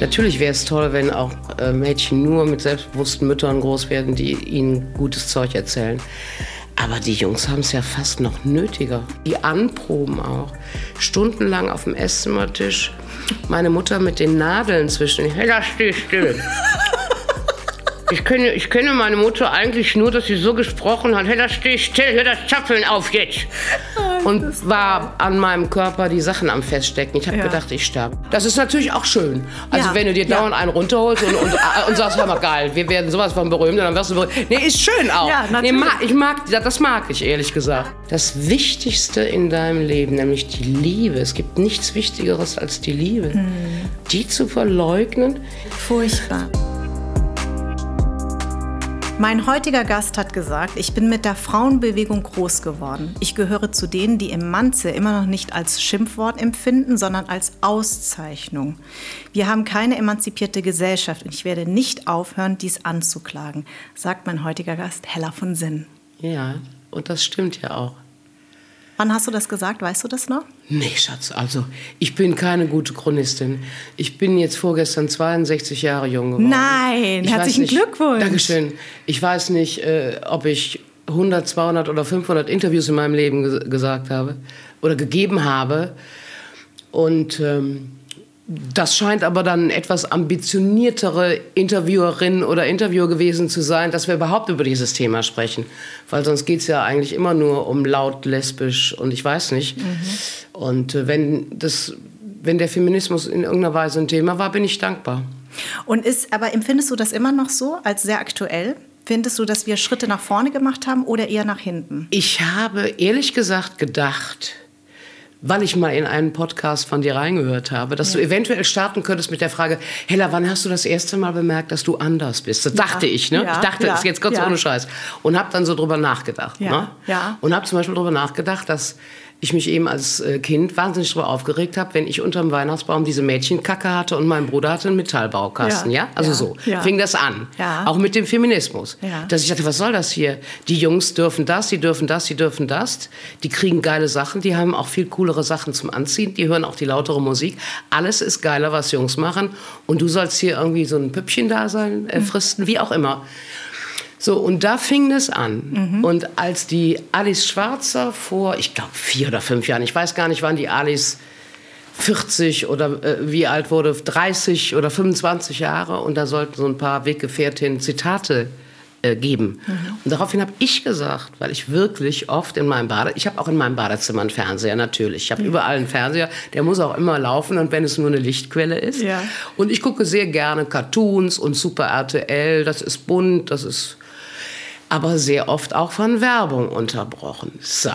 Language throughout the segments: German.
Natürlich wäre es toll, wenn auch äh, Mädchen nur mit selbstbewussten Müttern groß werden, die ihnen gutes Zeug erzählen. Aber die Jungs haben es ja fast noch nötiger. Die anproben auch. Stundenlang auf dem Esszimmertisch. Meine Mutter mit den Nadeln zwischen. Hey, da steh still. Ich kenne, ich kenne meine Mutter eigentlich nur, dass sie so gesprochen hat. Hey, da steh still, hör das Zapfeln auf jetzt. Und war an meinem Körper die Sachen am Feststecken. Ich habe ja. gedacht, ich sterbe. Das ist natürlich auch schön. Also ja. wenn du dir dauernd einen runterholst und, und, und sagst, hör mal geil, wir werden sowas von berühmt, dann wirst du berühmt. Nee, ist schön auch. Ja, nee, ich mag, das mag ich ehrlich gesagt. Das Wichtigste in deinem Leben, nämlich die Liebe. Es gibt nichts Wichtigeres als die Liebe. Hm. Die zu verleugnen. Furchtbar. Mein heutiger Gast hat gesagt, ich bin mit der Frauenbewegung groß geworden. Ich gehöre zu denen, die im Manze immer noch nicht als Schimpfwort empfinden, sondern als Auszeichnung. Wir haben keine emanzipierte Gesellschaft und ich werde nicht aufhören, dies anzuklagen, sagt mein heutiger Gast Hella von Sinn. Ja, und das stimmt ja auch. Wann hast du das gesagt? Weißt du das noch? Nee, Schatz, also ich bin keine gute Chronistin. Ich bin jetzt vorgestern 62 Jahre jung geworden. Nein, ich herzlichen nicht, Glückwunsch. Dankeschön. Ich weiß nicht, äh, ob ich 100, 200 oder 500 Interviews in meinem Leben ges gesagt habe oder gegeben habe. Und ähm, das scheint aber dann etwas ambitioniertere Interviewerin oder Interviewer gewesen zu sein, dass wir überhaupt über dieses Thema sprechen. Weil sonst geht es ja eigentlich immer nur um laut, lesbisch und ich weiß nicht. Mhm. Und äh, wenn, das, wenn der Feminismus in irgendeiner Weise ein Thema war, bin ich dankbar. Und ist, aber empfindest du das immer noch so als sehr aktuell? Findest du, dass wir Schritte nach vorne gemacht haben oder eher nach hinten? Ich habe ehrlich gesagt gedacht, weil ich mal in einen Podcast von dir reingehört habe, dass ja. du eventuell starten könntest mit der Frage, Hella, wann hast du das erste Mal bemerkt, dass du anders bist? Das ja. dachte ich, ne? Ja. Ich dachte, das ist jetzt ganz ohne Scheiß. Und habe dann so drüber nachgedacht. Ne? Ja. Und habe zum Beispiel drüber nachgedacht, dass ich mich eben als äh, Kind wahnsinnig darüber aufgeregt habe, wenn ich unterm Weihnachtsbaum diese Mädchenkacke hatte und mein Bruder hatte einen Metallbaukasten, ja? ja? Also ja, so ja. fing das an. Auch mit dem Feminismus. Dass ich dachte, was soll das hier? Die Jungs dürfen das, die dürfen das, die dürfen das. Die kriegen geile Sachen, die haben auch viel coolere Sachen zum Anziehen, die hören auch die lautere Musik. Alles ist geiler, was Jungs machen. Und du sollst hier irgendwie so ein Püppchen da sein, äh, fristen, wie auch immer. So, und da fing es an. Mhm. Und als die Alice Schwarzer vor, ich glaube, vier oder fünf Jahren, ich weiß gar nicht, wann die Alice 40 oder äh, wie alt wurde, 30 oder 25 Jahre. Und da sollten so ein paar Weggefährtinnen Zitate äh, geben. Mhm. Und daraufhin habe ich gesagt, weil ich wirklich oft in meinem Bade, ich habe auch in meinem Badezimmer einen Fernseher natürlich. Ich habe mhm. überall einen Fernseher, der muss auch immer laufen und wenn es nur eine Lichtquelle ist. Ja. Und ich gucke sehr gerne Cartoons und Super RTL, das ist bunt, das ist aber sehr oft auch von Werbung unterbrochen. So.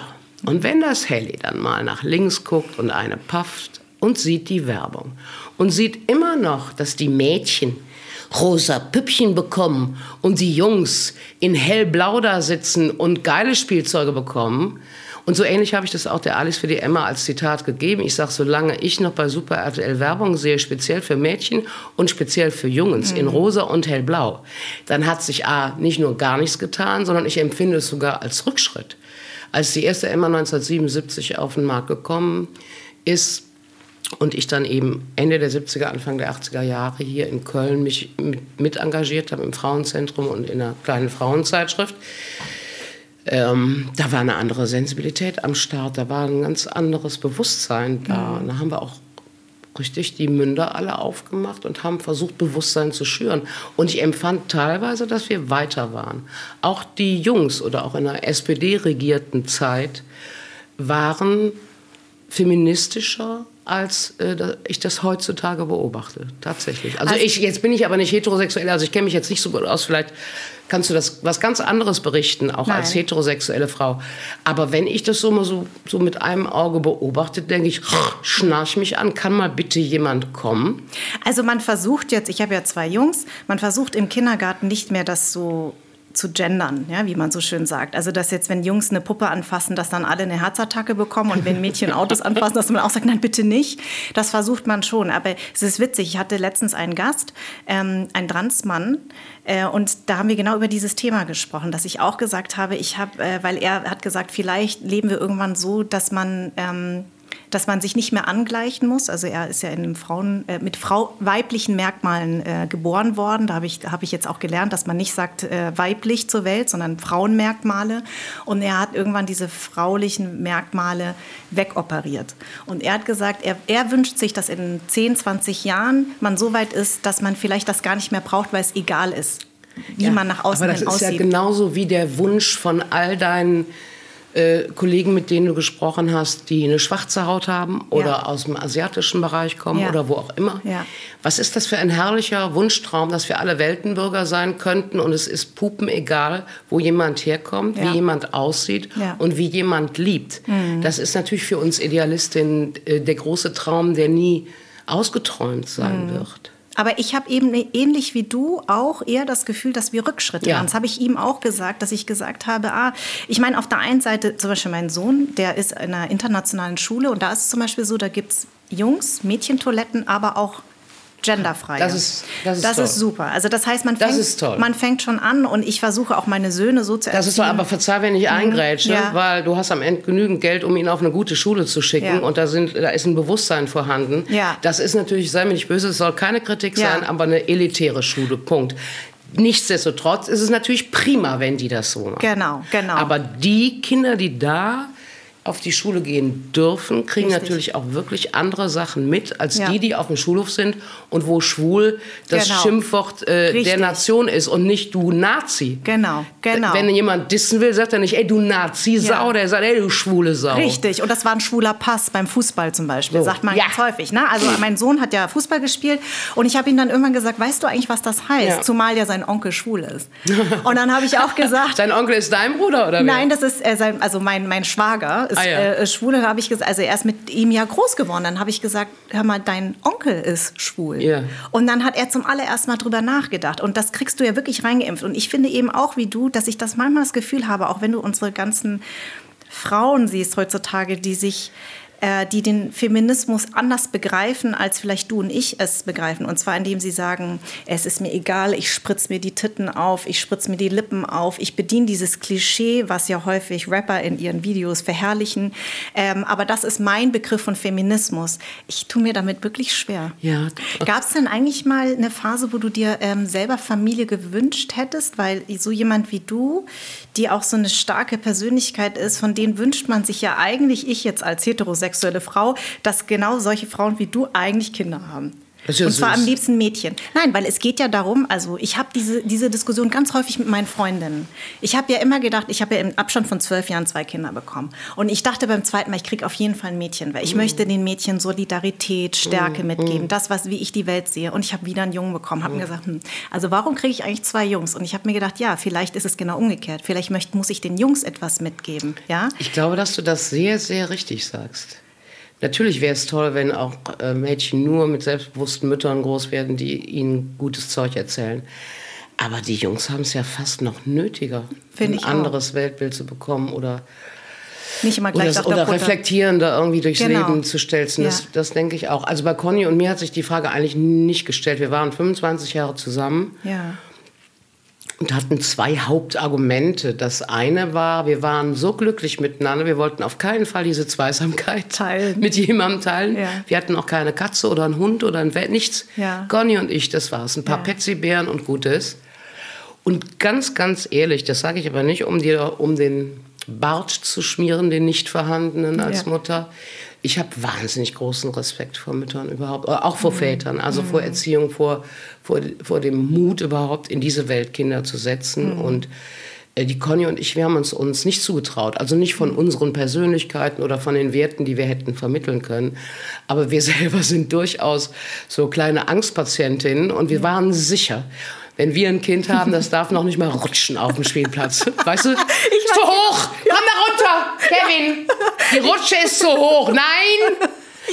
Und wenn das Helly dann mal nach links guckt und eine pafft und sieht die Werbung und sieht immer noch, dass die Mädchen rosa Püppchen bekommen und die Jungs in hellblau da sitzen und geile Spielzeuge bekommen, und so ähnlich habe ich das auch der Alice für die Emma als Zitat gegeben. Ich sage, solange ich noch bei Super RTL Werbung sehe, speziell für Mädchen und speziell für Jungs mhm. in rosa und hellblau, dann hat sich A, nicht nur gar nichts getan, sondern ich empfinde es sogar als Rückschritt. Als die erste Emma 1977 auf den Markt gekommen ist, und ich dann eben Ende der 70er, Anfang der 80er Jahre hier in Köln mich mit, mit engagiert habe im Frauenzentrum und in einer kleinen Frauenzeitschrift, ähm, da war eine andere Sensibilität am Start, da war ein ganz anderes Bewusstsein da. Mhm. Da haben wir auch richtig die Münder alle aufgemacht und haben versucht, Bewusstsein zu schüren. Und ich empfand teilweise, dass wir weiter waren. Auch die Jungs oder auch in der SPD-regierten Zeit waren feministischer als äh, ich das heutzutage beobachte, tatsächlich. Also, also ich, jetzt bin ich aber nicht heterosexuell, also ich kenne mich jetzt nicht so gut aus, vielleicht kannst du das was ganz anderes berichten, auch Nein. als heterosexuelle Frau. Aber wenn ich das so mal so, so mit einem Auge beobachte, denke ich, schnarch mich an, kann mal bitte jemand kommen? Also man versucht jetzt, ich habe ja zwei Jungs, man versucht im Kindergarten nicht mehr das so zu gendern, ja, wie man so schön sagt. Also dass jetzt, wenn Jungs eine Puppe anfassen, dass dann alle eine Herzattacke bekommen und wenn Mädchen Autos anfassen, dass man auch sagt, nein, bitte nicht. Das versucht man schon. Aber es ist witzig. Ich hatte letztens einen Gast, ähm, einen Transmann, äh, und da haben wir genau über dieses Thema gesprochen, dass ich auch gesagt habe, ich habe, äh, weil er hat gesagt, vielleicht leben wir irgendwann so, dass man ähm, dass man sich nicht mehr angleichen muss. Also er ist ja in einem Frauen, äh, mit Frau, weiblichen Merkmalen äh, geboren worden. Da habe ich, hab ich jetzt auch gelernt, dass man nicht sagt äh, weiblich zur Welt, sondern Frauenmerkmale. Und er hat irgendwann diese fraulichen Merkmale wegoperiert. Und er hat gesagt, er, er wünscht sich, dass in 10, 20 Jahren man so weit ist, dass man vielleicht das gar nicht mehr braucht, weil es egal ist, wie ja, man nach außen aber das ist ja genauso wie der Wunsch von all deinen äh, Kollegen, mit denen du gesprochen hast, die eine schwarze Haut haben oder ja. aus dem asiatischen Bereich kommen ja. oder wo auch immer. Ja. Was ist das für ein herrlicher Wunschtraum, dass wir alle Weltenbürger sein könnten und es ist pupen egal, wo jemand herkommt, wie jemand aussieht und wie jemand liebt. Mhm. Das ist natürlich für uns Idealistinnen äh, der große Traum, der nie ausgeträumt sein mhm. wird. Aber ich habe eben ähnlich wie du auch eher das Gefühl, dass wir Rückschritte ja. machen. Das habe ich ihm auch gesagt, dass ich gesagt habe, ah, ich meine, auf der einen Seite zum Beispiel mein Sohn, der ist in einer internationalen Schule und da ist es zum Beispiel so, da gibt es Jungs, Mädchentoiletten, aber auch genderfrei. Das ist, das ist, das ist super. Also das heißt, man fängt, man fängt schon an und ich versuche auch meine Söhne so zu erziehen. Das ist toll, aber verzeih, wenn ich mhm. eingrätsche, ja. weil du hast am Ende genügend Geld, um ihn auf eine gute Schule zu schicken ja. und da, sind, da ist ein Bewusstsein vorhanden. Ja. Das ist natürlich, sei mir nicht böse, es soll keine Kritik sein, aber eine elitäre Schule, Punkt. Nichtsdestotrotz ist es natürlich prima, wenn die das so machen. Genau, genau. Aber die Kinder, die da auf die Schule gehen dürfen, kriegen Richtig. natürlich auch wirklich andere Sachen mit, als ja. die, die auf dem Schulhof sind und wo schwul das genau. Schimpfwort äh, der Nation ist und nicht du Nazi. Genau, genau. Wenn jemand dissen will, sagt er nicht, ey du Nazi-Sau, ja. der sagt, ey du schwule Sau. Richtig, und das war ein schwuler Pass beim Fußball zum Beispiel, so. sagt man ja. ganz häufig. Ne? Also mein Sohn hat ja Fußball gespielt und ich habe ihm dann irgendwann gesagt, weißt du eigentlich, was das heißt? Ja. Zumal ja sein Onkel schwul ist. Und dann habe ich auch gesagt... sein Onkel ist dein Bruder, oder? Nein, das ist äh, sein, also mein, mein Schwager ist ah, ja. äh, schwul. Dann habe ich gesagt, also er ist mit ihm ja groß geworden. Dann habe ich gesagt, hör mal, dein Onkel ist schwul. Yeah. Und dann hat er zum allerersten Mal drüber nachgedacht. Und das kriegst du ja wirklich reingeimpft. Und ich finde eben auch wie du, dass ich das manchmal das Gefühl habe, auch wenn du unsere ganzen Frauen siehst heutzutage, die sich äh, die den Feminismus anders begreifen, als vielleicht du und ich es begreifen. Und zwar indem sie sagen, es ist mir egal, ich spritze mir die Titten auf, ich spritze mir die Lippen auf, ich bediene dieses Klischee, was ja häufig Rapper in ihren Videos verherrlichen. Ähm, aber das ist mein Begriff von Feminismus. Ich tue mir damit wirklich schwer. Ja. Gab es denn eigentlich mal eine Phase, wo du dir ähm, selber Familie gewünscht hättest? Weil so jemand wie du, die auch so eine starke Persönlichkeit ist, von denen wünscht man sich ja eigentlich, ich jetzt als heterosexuelle Frau, dass genau solche Frauen wie du eigentlich Kinder haben. Ja und zwar süß. am liebsten Mädchen. Nein, weil es geht ja darum, also ich habe diese, diese Diskussion ganz häufig mit meinen Freundinnen. Ich habe ja immer gedacht, ich habe ja im Abstand von zwölf Jahren zwei Kinder bekommen. Und ich dachte beim zweiten Mal, ich kriege auf jeden Fall ein Mädchen, weil ich mm. möchte den Mädchen Solidarität, Stärke mm. mitgeben, mm. das, was, wie ich die Welt sehe. Und ich habe wieder einen Jungen bekommen, habe mir gesagt, hm, also warum kriege ich eigentlich zwei Jungs? Und ich habe mir gedacht, ja, vielleicht ist es genau umgekehrt. Vielleicht möchte, muss ich den Jungs etwas mitgeben. Ja? Ich glaube, dass du das sehr, sehr richtig sagst. Natürlich wäre es toll, wenn auch äh, Mädchen nur mit selbstbewussten Müttern groß werden, die ihnen gutes Zeug erzählen. Aber die Jungs haben es ja fast noch nötiger, ein anderes auch. Weltbild zu bekommen oder nicht immer gleich oder, oder reflektierender irgendwie durchs genau. Leben zu stelzen. Das, ja. das denke ich auch. Also bei Conny und mir hat sich die Frage eigentlich nicht gestellt. Wir waren 25 Jahre zusammen. Ja und hatten zwei Hauptargumente. Das eine war, wir waren so glücklich miteinander, wir wollten auf keinen Fall diese Zweisamkeit teilen. mit jemandem teilen. Ja. Wir hatten auch keine Katze oder einen Hund oder ein Wett, nichts. Ja. Conny und ich, das war es. Ein paar ja. Petsybären und Gutes. Und ganz, ganz ehrlich, das sage ich aber nicht, um dir um den Bart zu schmieren, den nicht vorhandenen als ja. Mutter. Ich habe wahnsinnig großen Respekt vor Müttern überhaupt, auch vor mhm. Vätern, also mhm. vor Erziehung, vor, vor, vor dem Mut überhaupt in diese Welt Kinder zu setzen. Mhm. Und äh, die Conny und ich, wir haben uns uns nicht zugetraut. Also nicht von mhm. unseren Persönlichkeiten oder von den Werten, die wir hätten vermitteln können. Aber wir selber sind durchaus so kleine Angstpatientinnen und wir waren sicher wenn wir ein Kind haben, das darf noch nicht mal rutschen auf dem Spielplatz. Weißt du? Ich zu hoch! Kevin! Die Rutsche ist zu hoch! Nein!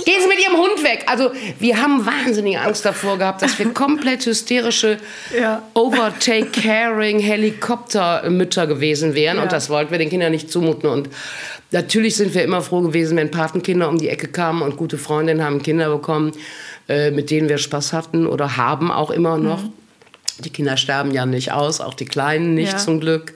Gehen Sie mit Ihrem Hund weg. Also wir haben wahnsinnige Angst davor gehabt, dass wir komplett hysterische, Ja. overtake-caring Helikoptermütter gewesen wären. Ja. Und das wollten wir den Kindern nicht zumuten. Und natürlich sind wir immer froh gewesen, wenn Patenkinder um die Ecke kamen und gute Freundinnen haben Kinder bekommen, äh, mit denen wir Spaß hatten oder haben auch immer noch. Die Kinder sterben ja nicht aus, auch die Kleinen nicht Ja. zum Glück.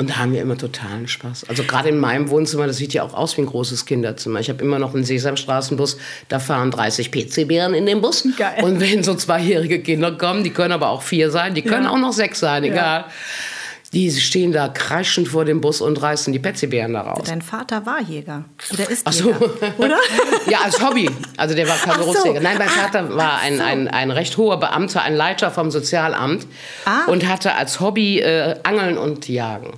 Und da haben wir immer totalen Spaß. Also gerade in meinem Wohnzimmer, das sieht ja auch aus wie ein großes Kinderzimmer. Ich habe immer noch einen Sesamstraßenbus, da fahren 30 PC-Bären in den Bus. Geil. Und wenn so zweijährige Kinder kommen, die können aber auch vier sein, die können Ja. auch noch sechs sein, egal. Die stehen da kreischend vor dem Bus und reißen die Petsybären da raus. Dein Vater war Jäger. Oder ist Ach so. Jäger. Oder? Ja, als Hobby. Also der war kein Ach so. Berufsjäger. Nein, mein Ah, Vater war ein, so. ein, ein recht hoher Beamter, ein Leiter vom Sozialamt Ah. und hatte als Hobby äh, Angeln und Jagen.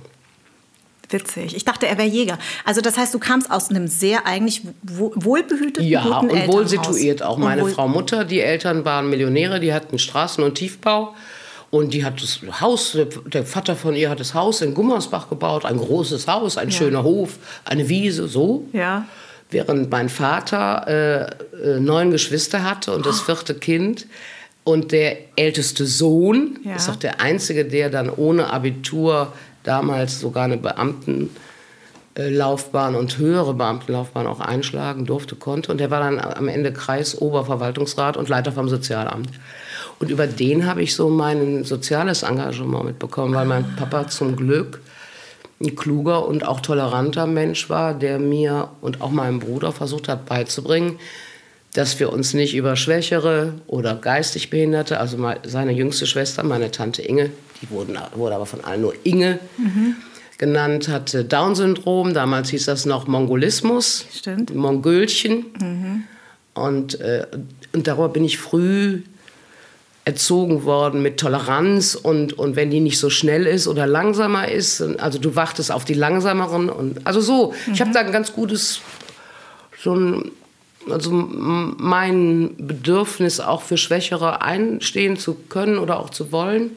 Witzig. Ich dachte, er wäre Jäger. Also das heißt, du kamst aus einem sehr eigentlich wo- wohlbehüteten, Ja, guten und wohl situiert auch. Meine Frau Mutter, die Eltern waren Millionäre, die hatten Straßen- und Tiefbau. Und die hat das Haus, der- Vater von ihr hat das Haus in Gummersbach gebaut, ein großes Haus, ein schöner Hof, eine Wiese, so. Ja. Während mein Vater äh, äh, neun Geschwister hatte und das vierte Kind und der älteste Sohn, Ja. ist auch der einzige, der dann ohne Abitur damals sogar eine Beamten äh, Laufbahn und höhere Beamtenlaufbahn auch einschlagen durfte, konnte. Und der war dann am Ende Kreisoberverwaltungsrat und Leiter vom Sozialamt. Und über den habe ich so mein soziales Engagement mitbekommen, weil mein Papa zum Glück ein kluger und auch toleranter Mensch war, der mir und auch meinem Bruder versucht hat beizubringen, dass wir uns nicht über Schwächere oder geistig Behinderte, also seine jüngste Schwester, meine Tante Inge, die wurden, wurde aber von allen nur Inge genannt, hatte Down-Syndrom, damals hieß das noch Mongolismus, Stimmt. Mongölchen. Und, äh, und darüber bin ich früh erzogen worden mit Toleranz und, und wenn die nicht so schnell ist oder langsamer ist, also du wartest auf die langsameren und also so. Ich habe da ein ganz gutes so ein also mein Bedürfnis auch für Schwächere einstehen zu können oder auch zu wollen,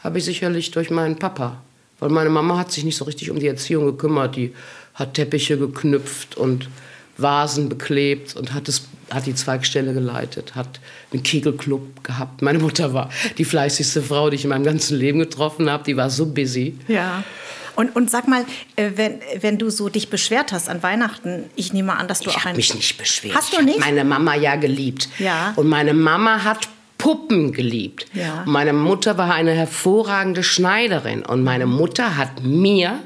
habe ich sicherlich durch meinen Papa. Weil meine Mama hat sich nicht so richtig um die Erziehung gekümmert. Die hat Teppiche geknüpft und Vasen beklebt und hat, es, hat die Zweigstelle geleitet, hat einen Kegelclub gehabt. Meine Mutter war die fleißigste Frau, die ich in meinem ganzen Leben getroffen habe. Die war so busy. Ja. Und, und sag mal, äh, wenn, wenn du so dich beschwert hast an Weihnachten, ich nehme an, dass du Ich auch habe ein... mich nicht beschwert. Hast du Ich nicht? meine Mama ja geliebt. Ja. Und meine Mama hat Puppen geliebt. Ja. Meine Mutter war eine hervorragende Schneiderin. Und meine Mutter hat mir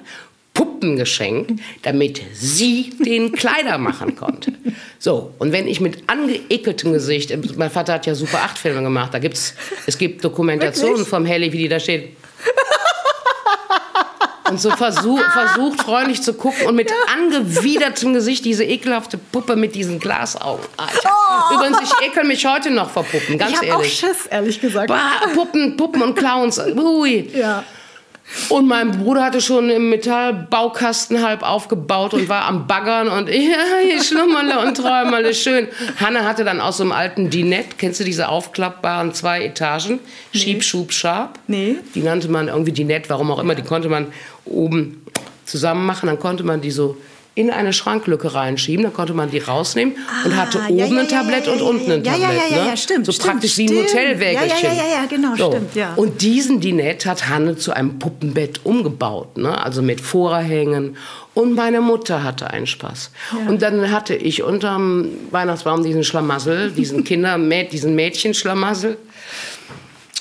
Puppen geschenkt, damit sie den Kleider machen konnte. So, und wenn ich mit angeekeltem Gesicht, mein Vater hat ja Super 8 Filme gemacht, da gibt's, es gibt Dokumentationen Wirklich? vom Helly, wie die da steht. Und so versuch, versucht freundlich zu gucken und mit angewidertem Gesicht diese ekelhafte Puppe mit diesen Glasaugen. Ah, ich, Übrigens, ich ekel mich heute noch vor Puppen, ganz ich habe auch ehrlich. Schiss, ehrlich gesagt. Bah, Puppen, Puppen und Clowns. Ui. Ja. Und mein Bruder hatte schon im Metallbaukasten halb aufgebaut und war am Baggern und ja, ich schlummerle und träumerle schön. Hanne hatte dann aus so einem alten Dinette, kennst du diese aufklappbaren zwei Etagen? Schieb, Schub, Schab. Nee. Die nannte man irgendwie Dinette, warum auch immer. Die konnte man oben zusammen machen, dann konnte man die so in eine Schranklücke reinschieben, dann konnte man die rausnehmen und hatte Ah, oben ja, ja, ein Tablett ja, ja, und unten ein ja, ja, Tablett. ja, ja, ne? ja, stimmt, So stimmt, praktisch wie ein stimmt. Hotelwägelchen. Ja, ja, ja, ja, ja, genau, stimmt, ja. Und diesen Dinett hat Hanne zu einem Puppenbett umgebaut, ne? also mit Vorhängen. Und meine Mutter hatte einen Spaß. Und dann hatte ich unterm Weihnachtsbaum diesen Schlamassel, diesen Kinder, diesen Mädchenschlamassel.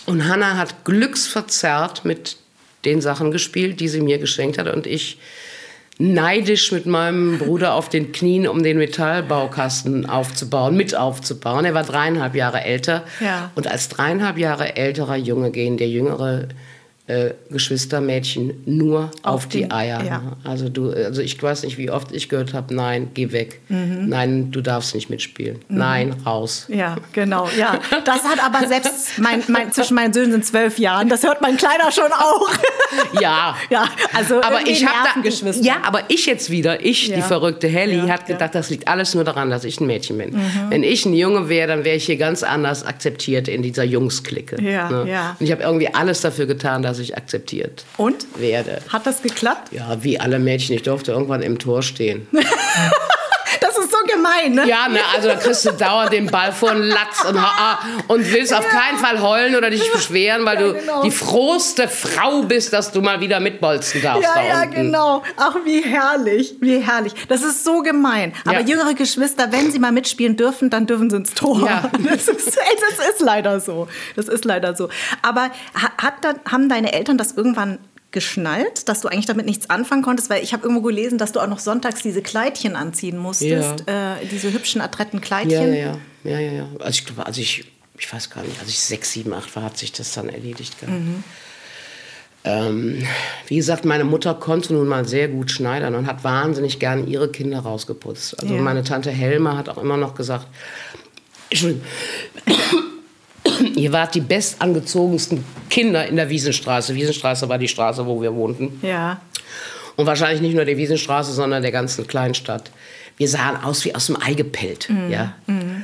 Und Hanna hat glücksverzerrt mit den Sachen gespielt, die sie mir geschenkt hat. Und ich neidisch mit meinem Bruder auf den Knien, um den Metallbaukasten aufzubauen, mit aufzubauen. Er war dreieinhalb Jahre älter. Ja. Und als dreieinhalb Jahre älterer Junge gehen der jüngere äh, Geschwistermädchen nur auf, Auf die den- Eier. ja. Also du, also ich weiß nicht, wie oft ich gehört habe, nein, geh weg. Mhm. Nein, du darfst nicht mitspielen. Nein, raus. Ja, genau, ja. Das hat aber selbst, mein, mein, zwischen meinen Söhnen sind zwölf Jahren, das hört mein Kleiner schon auch. Ja. Ja, also aber ich habe da, ja, aber ich jetzt wieder, ich, die Ja. verrückte Helly, Ja, hat gedacht, das liegt alles nur daran, dass ich ein Mädchen bin. Mhm. Wenn ich ein Junge wäre, dann wäre ich hier ganz anders akzeptiert in dieser Jungsklicke. Ja, ne? ja. Und ich habe irgendwie alles dafür getan, dass ich akzeptiert Und? werde. Hat das geklappt? Ja, wie alle Mädchen, ich durfte irgendwann im Tor stehen. Gemein. ne? Ja, ne, also da kriegst du dauernd den Ball vor den Latz und, und willst auf keinen Fall heulen oder dich beschweren, weil du genau. die frohste Frau bist, dass du mal wieder mitbolzen darfst. Ja, ja, genau. Ach, wie herrlich, wie herrlich. Das ist so gemein. Aber jüngere Geschwister, wenn sie mal mitspielen dürfen, dann dürfen sie ins Tor. Ja. Das, ist, das ist leider so. Das ist leider so. Aber hat, haben deine Eltern das irgendwann geschnallt, dass du eigentlich damit nichts anfangen konntest, weil ich habe irgendwo gelesen, dass du auch noch sonntags diese Kleidchen anziehen musstest, ja. äh, diese hübschen, adretten Kleidchen. Ja, ja, ja, ja, ja. Also ich glaube, als ich, ich weiß gar nicht, als ich sechs, sieben, acht war, hat sich das dann erledigt. Mhm. Ähm, wie gesagt, meine Mutter konnte nun mal sehr gut schneidern und hat wahnsinnig gern ihre Kinder rausgeputzt. Also ja. meine Tante Helma hat auch immer noch gesagt, Entschuldigung, Ihr wart die bestangezogensten Kinder in der Wiesenstraße. Wiesenstraße war die Straße, wo wir wohnten. Ja. Und wahrscheinlich nicht nur der Wiesenstraße, sondern der ganzen Kleinstadt. Wir sahen aus wie aus dem Ei gepellt. Mhm. Ja. Mhm.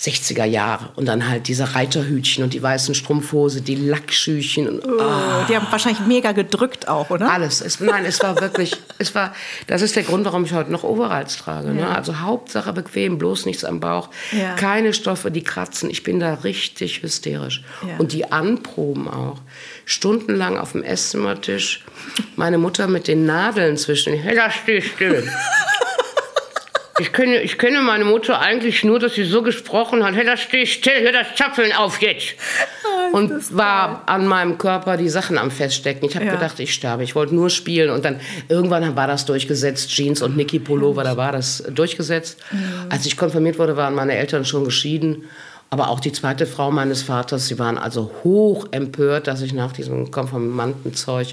60er Jahre. Und dann halt diese Reiterhütchen und die weißen Strumpfhose, die Lackschüchen. Und, oh, oh. Die haben wahrscheinlich mega gedrückt auch, oder? Alles. Es, nein, es war wirklich, es war, das ist der Grund, warum ich heute noch Overalls trage. Ne? Ja. Ne? Also Hauptsache bequem, bloß nichts am Bauch. Ja. Keine Stoffe, die kratzen. Ich bin da richtig hysterisch. Ja. Und die Anproben auch. Stundenlang auf dem Esszimmertisch. Meine Mutter mit den Nadeln zwischen. Hey, da steh still. Ich kenne, ich kenne meine Mutter eigentlich nur, dass sie so gesprochen hat, hey, da steh still, hör das Zapfeln auf jetzt. Oh, und war an meinem Körper die Sachen am Feststecken. Ich habe ja. gedacht, ich sterbe. Ich wollte nur spielen. Und dann irgendwann war das durchgesetzt. Jeans und Niki Pullover, da war das durchgesetzt. Mhm. Als ich konfirmiert wurde, waren meine Eltern schon geschieden. Aber auch die zweite Frau meines Vaters, sie waren also hoch empört, dass ich nach diesem Konfirmandenzeug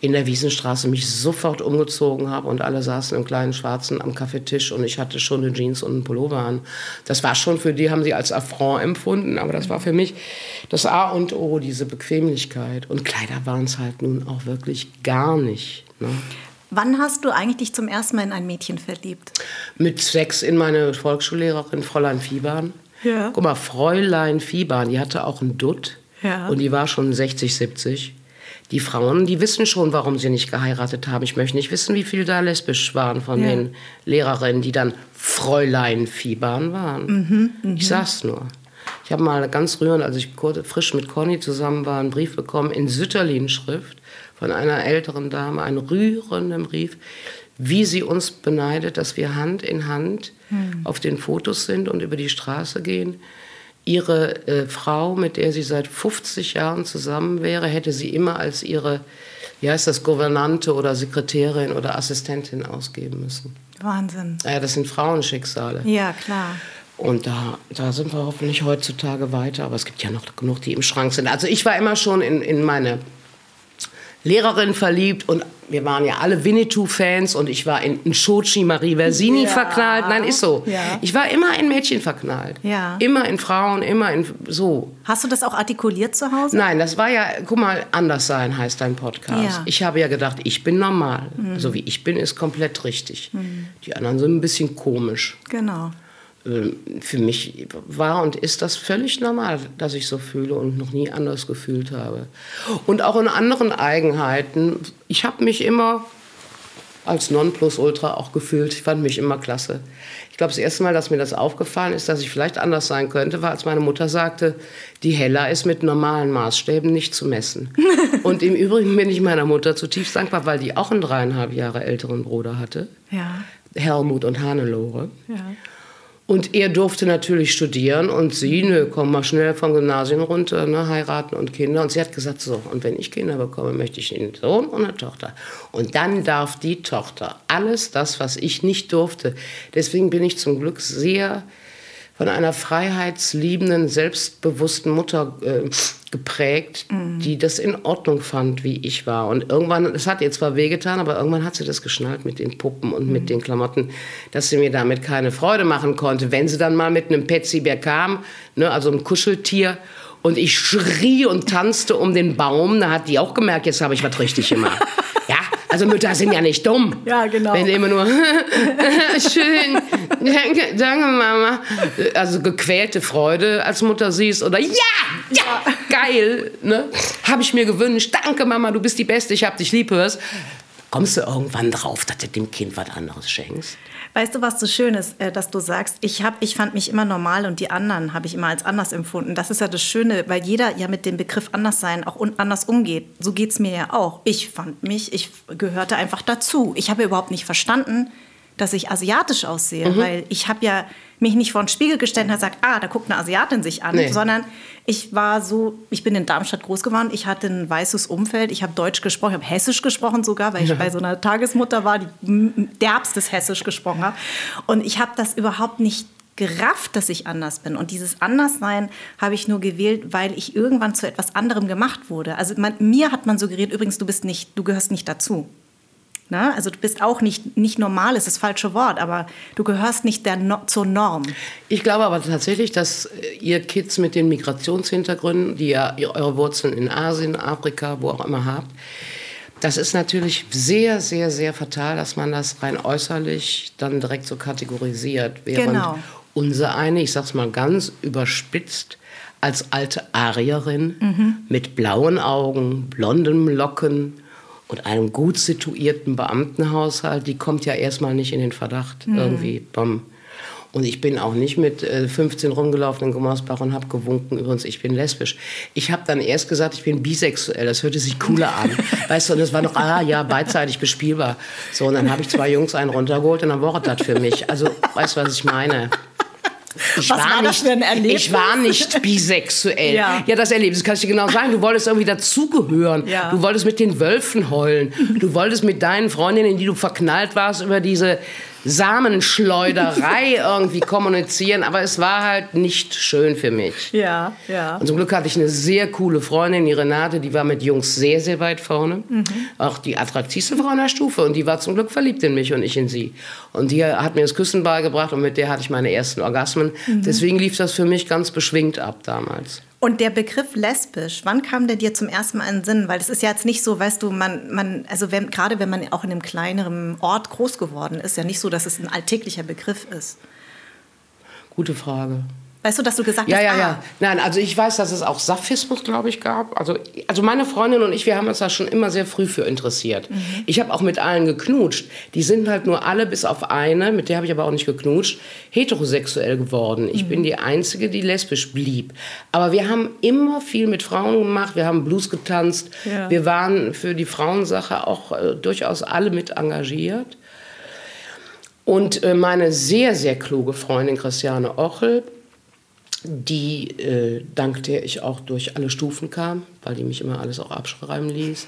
in der Wiesenstraße mich sofort umgezogen habe und alle saßen im kleinen Schwarzen am Kaffeetisch und ich hatte schon eine Jeans und einen Pullover an. Das war schon für die, haben sie als Affront empfunden, aber das war für mich das A und O, diese Bequemlichkeit. Und Kleider waren es halt nun auch wirklich gar nicht. Ne? Wann hast du eigentlich dich zum ersten Mal in ein Mädchen verliebt? Mit sechs in meine Volksschullehrerin Fräulein Fiebern. Ja. Guck mal, Fräulein Fiebern, die hatte auch einen Dutt. Ja. Und die war schon 60, 70 die Frauen, die wissen schon, warum sie nicht geheiratet haben. Ich möchte nicht wissen, wie viele da lesbisch waren von ja. den Lehrerinnen, die dann Fräulein Fiebern waren. Mhm, mh. Ich sag's nur. Ich habe mal ganz rührend, als ich frisch mit Conny zusammen war, einen Brief bekommen in Sütterlin-Schrift von einer älteren Dame, einen rührenden Brief, wie sie uns beneidet, dass wir Hand in Hand mhm. auf den Fotos sind und über die Straße gehen ihre äh, Frau, mit der sie seit 50 Jahren zusammen wäre, hätte sie immer als ihre, wie heißt das, Gouvernante oder Sekretärin oder Assistentin ausgeben müssen. Wahnsinn. Ja, das sind Frauenschicksale. Ja, klar. Und da, da sind wir hoffentlich heutzutage weiter, aber es gibt ja noch genug, die im Schrank sind. Also ich war immer schon in, in meine Lehrerin verliebt und wir waren ja alle Winnetou-Fans und ich war in, Shochi Marie Versini ja. verknallt. Nein, ist so. Ja. Ich war immer in Mädchen verknallt. Ja. Immer in Frauen, immer in so. Hast du das auch artikuliert zu Hause? Nein, das war ja, guck mal, anders sein heißt dein Podcast. Ich habe ja gedacht, ich bin normal. Mhm. So wie ich bin, ist komplett richtig. Mhm. Die anderen sind ein bisschen komisch. Genau. Ähm, für mich war und ist das völlig normal, dass ich so fühle und noch nie anders gefühlt habe. Und auch in anderen Eigenheiten. Ich habe mich immer als Nonplusultra auch gefühlt. Ich fand mich immer klasse. Ich glaube, das erste Mal, dass mir das aufgefallen ist, dass ich vielleicht anders sein könnte, war, als meine Mutter sagte, die Hella ist mit normalen Maßstäben nicht zu messen. und im Übrigen bin ich meiner Mutter zutiefst dankbar, weil die auch einen dreieinhalb Jahre älteren Bruder hatte. Ja. Helmut und Hannelore. Ja. Und er durfte natürlich studieren und sie, nö, komm mal schnell vom Gymnasium runter, ne, heiraten und Kinder. Und sie hat gesagt, so, und wenn ich Kinder bekomme, möchte ich einen Sohn und eine Tochter. Und dann darf die Tochter alles das, was ich nicht durfte. Deswegen bin ich zum Glück sehr von einer freiheitsliebenden, selbstbewussten Mutter äh, geprägt, mhm. die das in Ordnung fand, wie ich war. Und irgendwann, es hat ihr zwar wehgetan, aber irgendwann hat sie das geschnallt mit den Puppen und mhm. mit den Klamotten, dass sie mir damit keine Freude machen konnte. Wenn sie dann mal mit einem Petsybär kam, ne, also einem Kuscheltier, und ich schrie und tanzte um den Baum, da hat die auch gemerkt, jetzt habe ich was richtig gemacht. ja, also Mütter sind ja nicht dumm. Ja, genau. Wenn immer nur schön, danke, danke Mama. Also gequälte Freude als Mutter siehst oder ja, ja, geil, ne? Habe ich mir gewünscht. Danke Mama, du bist die Beste, ich hab dich lieb, hörst. Kommst du irgendwann drauf, dass du dem Kind was anderes schenkst? Weißt du, was so schön ist, äh, dass du sagst, ich, hab, ich fand mich immer normal und die anderen habe ich immer als anders empfunden. Das ist ja das Schöne, weil jeder ja mit dem Begriff Anderssein auch anders umgeht. So geht es mir ja auch. Ich fand mich, ich gehörte einfach dazu. Ich habe überhaupt nicht verstanden, dass ich asiatisch aussehe, mhm. weil ich habe ja mich nicht vor den Spiegel gestellt und gesagt, ah, da guckt eine Asiatin sich an, nee. sondern ich war so, ich bin in Darmstadt groß geworden, ich hatte ein weißes Umfeld, ich habe Deutsch gesprochen, ich habe Hessisch gesprochen sogar, weil ich ja. bei so einer Tagesmutter war, die derbstes Hessisch gesprochen hat. Und ich habe das überhaupt nicht gerafft, dass ich anders bin. Und dieses Anderssein habe ich nur gewählt, weil ich irgendwann zu etwas anderem gemacht wurde. Also man, mir hat man suggeriert, übrigens, du bist nicht, du gehörst nicht dazu. Ne? Also du bist auch nicht, nicht normal, ist das falsche Wort, aber du gehörst nicht der no zur Norm. Ich glaube aber tatsächlich, dass ihr Kids mit den Migrationshintergründen, die ja eure Wurzeln in Asien, Afrika, wo auch immer habt, das ist natürlich sehr, sehr, sehr fatal, dass man das rein äußerlich dann direkt so kategorisiert. Während genau. unser eine, ich sag's mal ganz überspitzt, als alte Arierin mhm. mit blauen Augen, blonden Locken, und einem gut situierten Beamtenhaushalt, die kommt ja erstmal nicht in den Verdacht mhm. irgendwie. Bam. Und ich bin auch nicht mit 15 äh, rumgelaufen in Gummersbach und habe gewunken, übrigens, ich bin lesbisch. Ich habe dann erst gesagt, ich bin bisexuell. Das hörte sich cooler an. weißt du, und es war noch, ah ja, beidseitig bespielbar. So, und dann habe ich zwei Jungs einen runtergeholt und dann war das für mich. Also, weißt du, was ich meine? Ich Was war, war nicht, für ein Erlebnis? Ich war nicht bisexuell. ja. ja, das Erlebnis kann ich dir genau sagen. Du wolltest irgendwie dazugehören. Ja. Du wolltest mit den Wölfen heulen. Du wolltest mit deinen Freundinnen, in die du verknallt warst, über diese Samenschleuderei irgendwie kommunizieren, aber es war halt nicht schön für mich. Ja, ja. Und zum Glück hatte ich eine sehr coole Freundin, die Renate, die war mit Jungs sehr, sehr weit vorne. Mhm. Auch die attraktivste Frau in der Stufe und die war zum Glück verliebt in mich und ich in sie. Und die hat mir das Küssen beigebracht und mit der hatte ich meine ersten Orgasmen. Mhm. Deswegen lief das für mich ganz beschwingt ab damals. Und der Begriff lesbisch, wann kam der dir zum ersten Mal in den Sinn? Weil das ist ja jetzt nicht so, weißt du, man, man also wenn, gerade wenn man auch in einem kleineren Ort groß geworden ist, ja nicht so, dass es ein alltäglicher Begriff ist. Gute Frage. Weißt du, dass du gesagt hast, ja, ja, ja. Ah. Nein, also ich weiß, dass es auch Saphismus, glaube ich, gab. Also, also meine Freundin und ich, wir haben uns da schon immer sehr früh für interessiert. Mhm. Ich habe auch mit allen geknutscht. Die sind halt nur alle, bis auf eine, mit der habe ich aber auch nicht geknutscht, heterosexuell geworden. Ich mhm. bin die Einzige, die lesbisch blieb. Aber wir haben immer viel mit Frauen gemacht. Wir haben Blues getanzt. Ja. Wir waren für die Frauensache auch äh, durchaus alle mit engagiert. Und äh, meine sehr, sehr kluge Freundin Christiane Ochel, die, äh, dank der ich auch durch alle Stufen kam, weil die mich immer alles auch abschreiben ließ.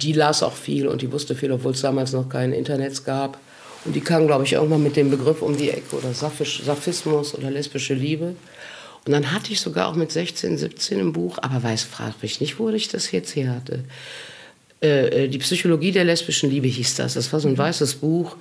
Die las auch viel und die wusste viel, obwohl es damals noch kein Internet gab. Und die kam, glaube ich, irgendwann mit dem Begriff um die Ecke oder Saphisch, Saphismus oder lesbische Liebe. Und dann hatte ich sogar auch mit 16, 17 im Buch, aber weiß, frag mich nicht, wo ich das jetzt her hatte. Äh, äh, die Psychologie der lesbischen Liebe hieß das. Das war so ein weißes Buch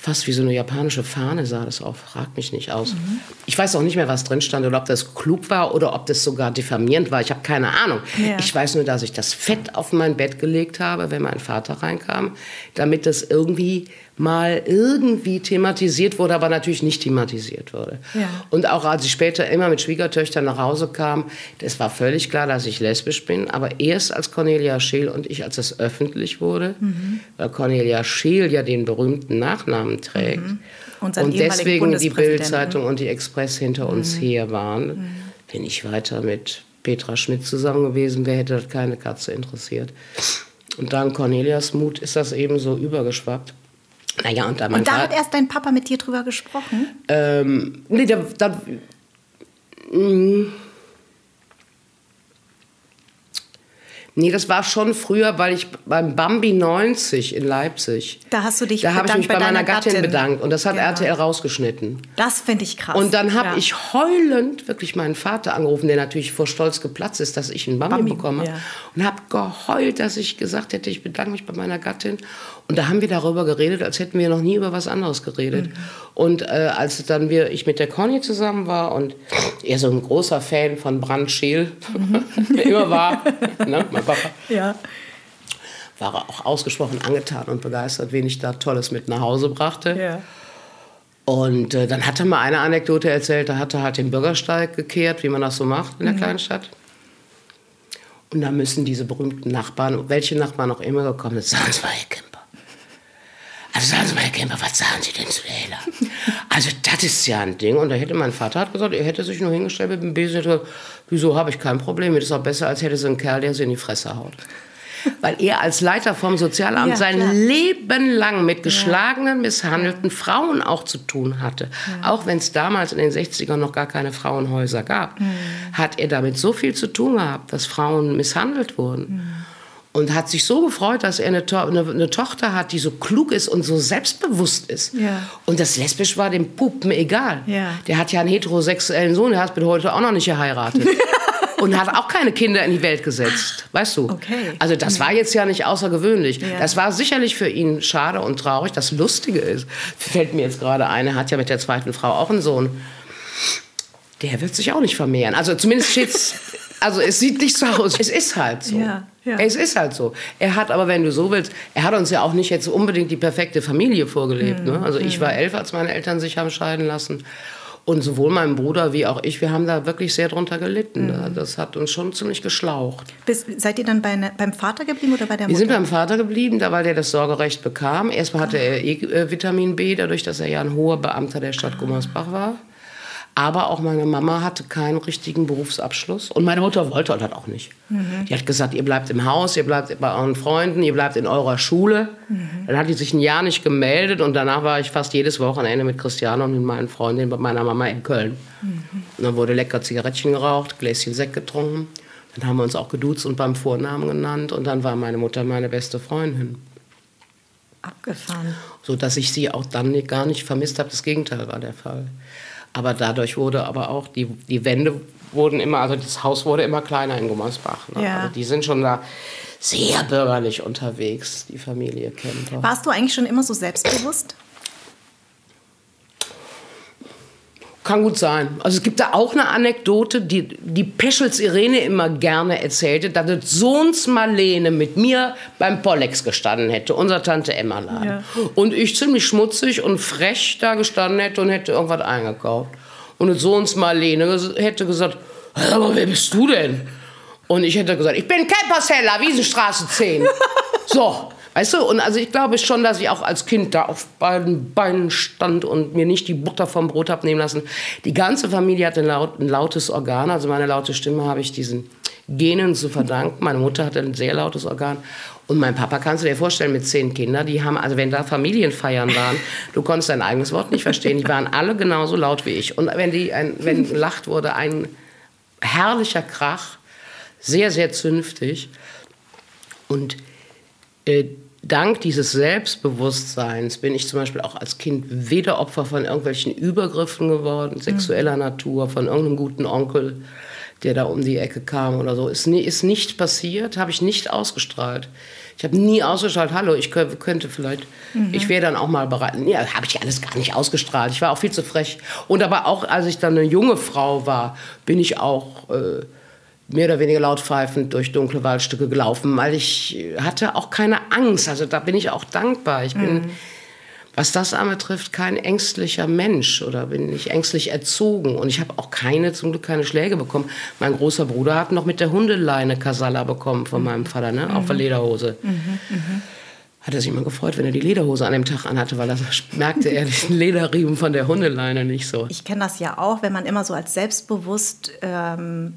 fast wie so eine japanische Fahne sah das auch. Fragt mich nicht aus. Mhm. Ich weiß auch nicht mehr, was drin stand oder ob das klug war oder ob das sogar diffamierend war. Ich habe keine Ahnung. Ja. Ich weiß nur, dass ich das Fett auf mein Bett gelegt habe, wenn mein Vater reinkam, damit das irgendwie mal irgendwie thematisiert wurde, aber natürlich nicht thematisiert wurde. Ja. Und auch als ich später immer mit Schwiegertöchtern nach Hause kam, das war völlig klar, dass ich lesbisch bin, aber erst als Cornelia Scheel und ich, als es öffentlich wurde, mhm. weil Cornelia Scheel ja den berühmten Nachnamen trägt mhm. und, und deswegen die Bildzeitung und die Express hinter uns mhm. her waren, mhm. wenn ich weiter mit Petra Schmidt zusammen gewesen wäre, hätte das keine Katze interessiert. Und dank Cornelias Mut ist das eben so übergeschwappt. Naja, und da, und da hat erst dein Papa mit dir drüber gesprochen? Ähm, nee, da, da mh, Nee, das war schon früher, weil ich beim Bambi 90 in Leipzig. Da hast du dich Da habe ich mich bei, bei meiner Gattin, Gattin, bedankt und das hat genau. RTL rausgeschnitten. Das finde ich krass. Und dann habe ja. ich heulend wirklich meinen Vater angerufen, der natürlich vor Stolz geplatzt ist, dass ich einen Bambi, Bambi bekomme. Ja. Und habe geheult, dass ich gesagt hätte, ich bedanke mich bei meiner Gattin. Und da haben wir darüber geredet, als hätten wir noch nie über was anderes geredet. Mhm. Und äh, als dann wir, ich mit der Conny zusammen war und er so ein großer Fan von Brand Scheel mhm. immer war, ne, mein Papa, ja. war er auch ausgesprochen angetan und begeistert, wen ich da Tolles mit nach Hause brachte. Ja. Und äh, dann hat er mal eine Anekdote erzählt, da hat er halt den Bürgersteig gekehrt, wie man das so macht in der mhm. kleinen Stadt. Und da müssen diese berühmten Nachbarn, welche Nachbarn auch immer gekommen sind, sagen, es war Ecke. Also sagen Sie mal, Herr Kemper, was sagen Sie denn zu Hella? Also das ist ja ein Ding. Und da hätte mein Vater hat gesagt, er hätte sich nur hingestellt mit dem Besen und gesagt, wieso habe ich kein Problem. Das ist auch besser, als hätte sie einen Kerl, der sie in die Fresse haut. Weil er als Leiter vom Sozialamt Ja, sein klar. Leben lang mit geschlagenen, misshandelten Frauen auch zu tun hatte. Auch wenn es damals in den 60ern noch gar keine Frauenhäuser gab, Mhm. hat er damit so viel zu tun gehabt, dass Frauen misshandelt wurden. Mhm. Und hat sich so gefreut, dass er eine, to eine, eine Tochter hat, die so klug ist und so selbstbewusst ist. Ja. Und das lesbisch war dem Puppen egal. Ja. Der hat ja einen heterosexuellen Sohn, der hat bis heute auch noch nicht geheiratet. und hat auch keine Kinder in die Welt gesetzt. Weißt du? Okay. Also das war jetzt ja nicht außergewöhnlich. Ja. Das war sicherlich für ihn schade und traurig. Das Lustige ist, fällt mir jetzt gerade ein, er hat ja mit der zweiten Frau auch einen Sohn. Der wird sich auch nicht vermehren. Also zumindest steht's, also es sieht nicht so aus. Es ist halt so. Ja, ja. Es ist halt so. Er hat aber, wenn du so willst, er hat uns ja auch nicht jetzt unbedingt die perfekte Familie vorgelebt. Ne? Also ich war elf, als meine Eltern sich haben scheiden lassen. Und sowohl mein Bruder wie auch ich, wir haben da wirklich sehr drunter gelitten. Ne? Das hat uns schon ziemlich geschlaucht. Bis, seid ihr dann bei ne, beim Vater geblieben oder bei der Wir Mutter? sind beim Vater geblieben, da weil der das Sorgerecht bekam. Erstmal hatte er eh, äh, Vitamin B, dadurch, dass er ja ein hoher Beamter der Stadt Gummersbach war. Aber auch meine Mama hatte keinen richtigen Berufsabschluss. Und meine Mutter wollte das auch nicht. Die hat gesagt, ihr bleibt im Haus, ihr bleibt bei euren Freunden, ihr bleibt in eurer Schule. Dann hat die sich ein Jahr nicht gemeldet und danach war ich fast jedes Wochenende mit Christiane und mit meinen Freundinnen bei meiner Mama in Köln. Und dann wurde lecker Zigarettchen geraucht, Gläschen Sekt getrunken. Dann haben wir uns auch geduzt und beim Vornamen genannt. Und dann war meine Mutter meine beste Freundin. Abgefahren. So dass ich sie auch dann gar nicht vermisst habe. Das Gegenteil war der Fall. Aber dadurch wurde aber auch, die, die Wände wurden immer, also das Haus wurde immer kleiner in Gummersbach. Ne? Ja. Also die sind schon da sehr bürgerlich unterwegs, die Familie Kemper. Warst du eigentlich schon immer so selbstbewusst? Kann gut sein. Also es gibt da auch eine Anekdote, die die Peschels Irene immer gerne erzählte, dass das Sohns Marlene mit mir beim Pollex gestanden hätte, unser Tante Emma Laden. Ja. Und ich ziemlich schmutzig und frech da gestanden hätte und hätte irgendwas eingekauft. Und das Sohns Marlene hätte gesagt, "Hä, aber wer bist du denn? Und ich hätte gesagt, ich bin Kemperseller, Wiesenstraße 10. so, weißt du, und also ich glaube schon, dass ich auch als Kind da auf beiden Beinen stand und mir nicht die Butter vom Brot habe nehmen lassen. Die ganze Familie hat ein, laut, ein lautes Organ, also meine laute Stimme habe ich diesen Genen zu verdanken. Meine Mutter hatte ein sehr lautes Organ. Und mein Papa, kannst du dir vorstellen, mit zehn Kindern, die haben, also wenn da Familienfeiern waren, du konntest dein eigenes Wort nicht verstehen, die waren alle genauso laut wie ich. Und wenn, die ein, wenn gelacht wurde, ein herrlicher Krach, sehr, sehr zünftig. Und äh, dank dieses Selbstbewusstseins bin ich zum Beispiel auch als Kind weder Opfer von irgendwelchen Übergriffen geworden, sexueller Natur, von irgendeinem guten Onkel, der da um die Ecke kam oder so. Ist, nie, ist nicht passiert, habe ich nicht ausgestrahlt. Ich habe nie ausgestrahlt, hallo, ich kö- könnte vielleicht, ich wäre dann auch mal bereit. Ja, habe ich alles gar nicht ausgestrahlt. Ich war auch viel zu frech. Und aber auch, als ich dann eine junge Frau war, bin ich auch äh, mehr oder weniger laut pfeifend durch dunkle Waldstücke gelaufen, weil ich hatte auch keine Angst. Also da bin ich auch dankbar. Ich bin, was das anbetrifft, kein ängstlicher Mensch oder bin nicht ängstlich erzogen. Und ich habe auch keine, zum Glück keine Schläge bekommen. Mein großer Bruder hat noch mit der Hundeleine Kasala bekommen von meinem Vater, ne? auf der Lederhose. Hat er sich immer gefreut, wenn er die Lederhose an dem Tag anhatte, weil das merkte er den Lederriemen von der Hundeleine nicht so. Ich kenne das ja auch, wenn man immer so als selbstbewusst ähm,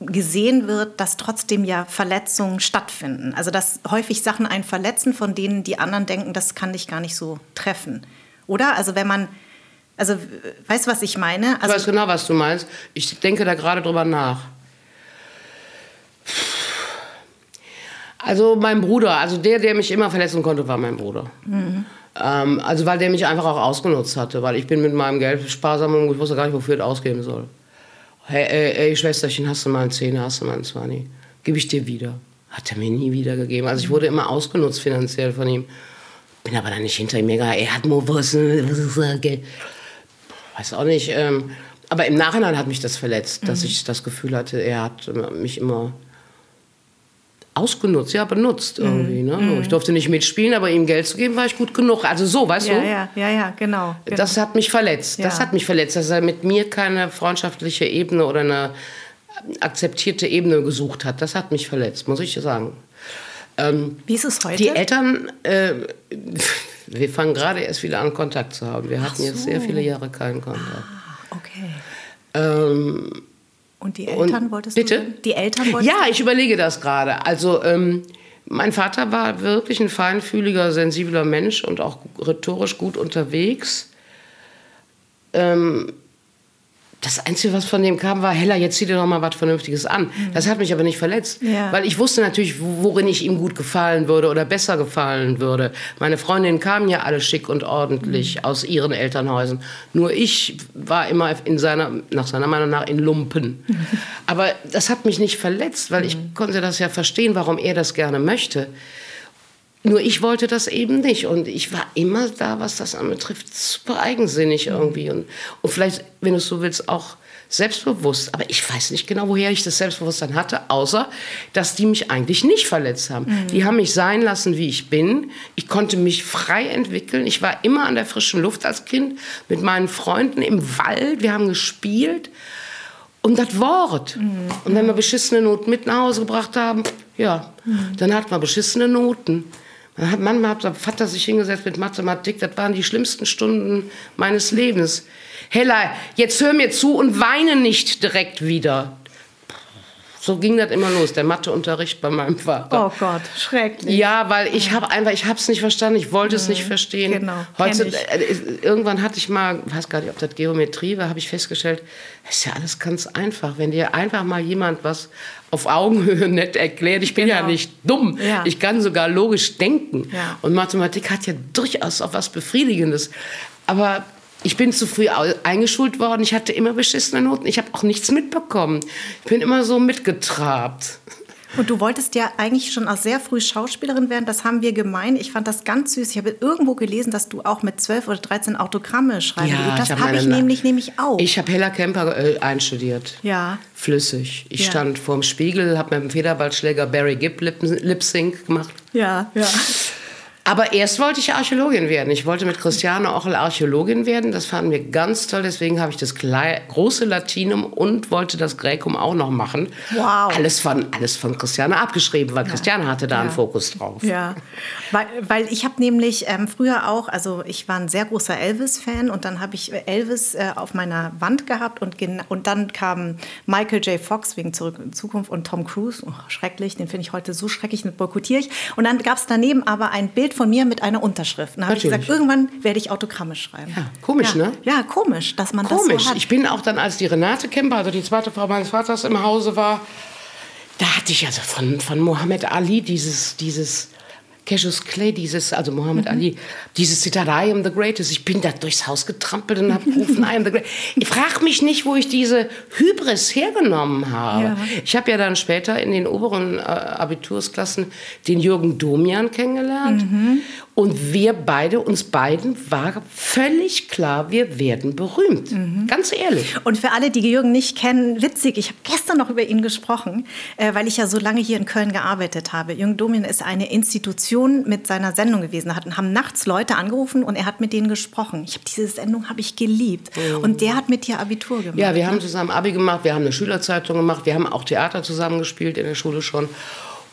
gesehen wird, dass trotzdem ja Verletzungen stattfinden. Also dass häufig Sachen einen verletzen, von denen die anderen denken, das kann dich gar nicht so treffen. Oder? Also wenn man, also weißt du, was ich meine? Ich Also weiß genau, was du meinst. Ich denke da gerade drüber nach. Also mein Bruder, also der, der mich immer verletzen konnte, war mein Bruder. Ähm, also weil der mich einfach auch ausgenutzt hatte, weil ich bin mit meinem Geld sparsam und ich wusste gar nicht, wofür ich es ausgeben soll. Hey, ey, ey, Schwesterchen, hast du mal einen Zehner, hast du mal einen Zwanni? Gib ich dir wieder. Hat er mir nie wiedergegeben. Also ich wurde immer ausgenutzt finanziell von ihm. Bin aber dann nicht hinter ihm gegangen. Er hat nur was, Geld? weiß auch nicht. Ähm, aber im Nachhinein hat mich das verletzt, dass ich das Gefühl hatte, er hat mich immer ausgenutzt, ja, benutzt irgendwie. Ne? Ich durfte nicht mitspielen, aber ihm Geld zu geben, war ich gut genug. Also so, weißt ja, du? ja, ja, ja, genau. genau. Das hat mich verletzt. Das Ja. hat mich verletzt, dass er mit mir keine freundschaftliche Ebene oder eine akzeptierte Ebene gesucht hat. Das hat mich verletzt, muss ich sagen. Ähm, Wie ist es heute? die Eltern, äh, Wir fangen gerade erst wieder an, Kontakt zu haben. Wir hatten so. jetzt sehr viele Jahre keinen Kontakt. Ah, okay. Ähm, und die Eltern und, wolltest bitte? du? Die Eltern wolltest Ja, ich überlege das gerade. Also ähm, mein Vater war wirklich ein feinfühliger, sensibler Mensch und auch rhetorisch gut unterwegs. Ähm, das Einzige, was von dem kam, war, Hella, jetzt zieh dir doch mal was Vernünftiges an. Das hat mich aber nicht verletzt, Ja. weil ich wusste natürlich, worin ich ihm gut gefallen würde oder besser gefallen würde. Meine Freundinnen kamen ja alle schick und ordentlich aus ihren Elternhäusern. Nur ich war immer in seiner, nach seiner Meinung nach in Lumpen. Aber das hat mich nicht verletzt, weil ich konnte das ja verstehen, warum er das gerne möchte. Nur ich wollte das eben nicht. Und ich war immer da, was das anbetrifft, super eigensinnig irgendwie. Und, und vielleicht, wenn du es so willst, auch selbstbewusst. Aber ich weiß nicht genau, woher ich das Selbstbewusstsein hatte, außer, dass die mich eigentlich nicht verletzt haben. Die haben mich sein lassen, wie ich bin. Ich konnte mich frei entwickeln. Ich war immer an der frischen Luft als Kind mit meinen Freunden im Wald. Wir haben gespielt. Und das Wort. Und wenn wir beschissene Noten mit nach Hause gebracht haben, ja, dann hatten wir beschissene Noten. Dann hat, manchmal hat der Vater sich hingesetzt mit Mathematik. Das waren die schlimmsten Stunden meines Lebens. Hella, jetzt hör mir zu und weine nicht direkt wieder. So ging das immer los, der Matheunterricht bei meinem Vater. Oh Gott, schrecklich. Ja, weil ich habe einfach, ich habe es nicht verstanden, ich wollte es nicht verstehen. Genau, Heute, äh, irgendwann hatte ich mal, weiß gar nicht, ob das Geometrie war, habe ich festgestellt, das ist ja alles ganz einfach. Wenn dir einfach mal jemand was auf Augenhöhe nett erklärt, ich bin ja Genau. nicht dumm, Ja. ich kann sogar logisch denken. Ja. Und Mathematik hat ja durchaus auch was Befriedigendes. Aber ich bin zu früh eingeschult worden, ich hatte immer beschissene Noten, ich habe auch nichts mitbekommen. Ich bin immer so mitgetrabt. Und du wolltest ja eigentlich schon auch sehr früh Schauspielerin werden. Das haben wir gemein. Ich fand das ganz süß. Ich habe irgendwo gelesen, dass du auch mit 12 oder 13 Autogramme schreiben Ja, Das ich hab habe ich nämlich, nämlich auch. Ich habe Hella Kemper äh, einstudiert. ja. Flüssig. Ich Ja. stand vorm Spiegel, habe mit dem Federballschläger Barry Gibb Lip, Lip Sync gemacht. Ja, ja. Aber erst wollte ich Archäologin werden. Ich wollte mit Christiane Ochel Archäologin werden. Das fanden wir ganz toll. Deswegen habe ich das große Latinum und wollte das Gräkum auch noch machen. Wow. Alles von, alles von Christiane abgeschrieben, weil Christiane hatte da einen Ja. Fokus drauf. Ja, weil, weil ich habe nämlich ähm, früher auch, also ich war ein sehr großer Elvis-Fan und dann habe ich Elvis äh, auf meiner Wand gehabt und, und dann kam Michael J. Fox wegen Zurück in Zukunft und Tom Cruise, oh, schrecklich, den finde ich heute so schrecklich, den boykottiere ich. Und dann gab es daneben aber ein Bild von mir mit einer Unterschrift. Und da habe ich gesagt, irgendwann werde ich Autogramme schreiben. Ja, komisch, ja. ne? Ja, komisch, dass man Komisch. das so hat. Ich bin auch dann, als die Renate Kemper, also die zweite Frau meines Vaters im Hause war, da hatte ich also von, von Mohammed Ali dieses, dieses Cassius Clay, dieses, also Mohammed Mhm. Ali, dieses Zitat, I am the greatest. Ich bin da durchs Haus getrampelt und habe gerufen, I am the greatest. Ich frage mich nicht, wo ich diese Hybris hergenommen habe. Ja. Ich habe ja dann später in den oberen äh, Abitursklassen den Jürgen Domian kennengelernt. Mhm. Und wir beide, uns beiden war völlig klar, wir werden berühmt. Mhm. Ganz ehrlich. Und für alle, die Jürgen nicht kennen, witzig, ich habe gestern noch über ihn gesprochen, äh, weil ich ja so lange hier in Köln gearbeitet habe. Jürgen Domin ist eine Institution mit seiner Sendung gewesen. Da hatten- haben nachts Leute angerufen und er hat mit denen gesprochen. Ich habe diese Sendung habe ich geliebt. Und der hat mit dir Abitur gemacht. Ja, wir haben zusammen Abi gemacht, wir haben eine Schülerzeitung gemacht, wir haben auch Theater zusammen gespielt in der Schule schon.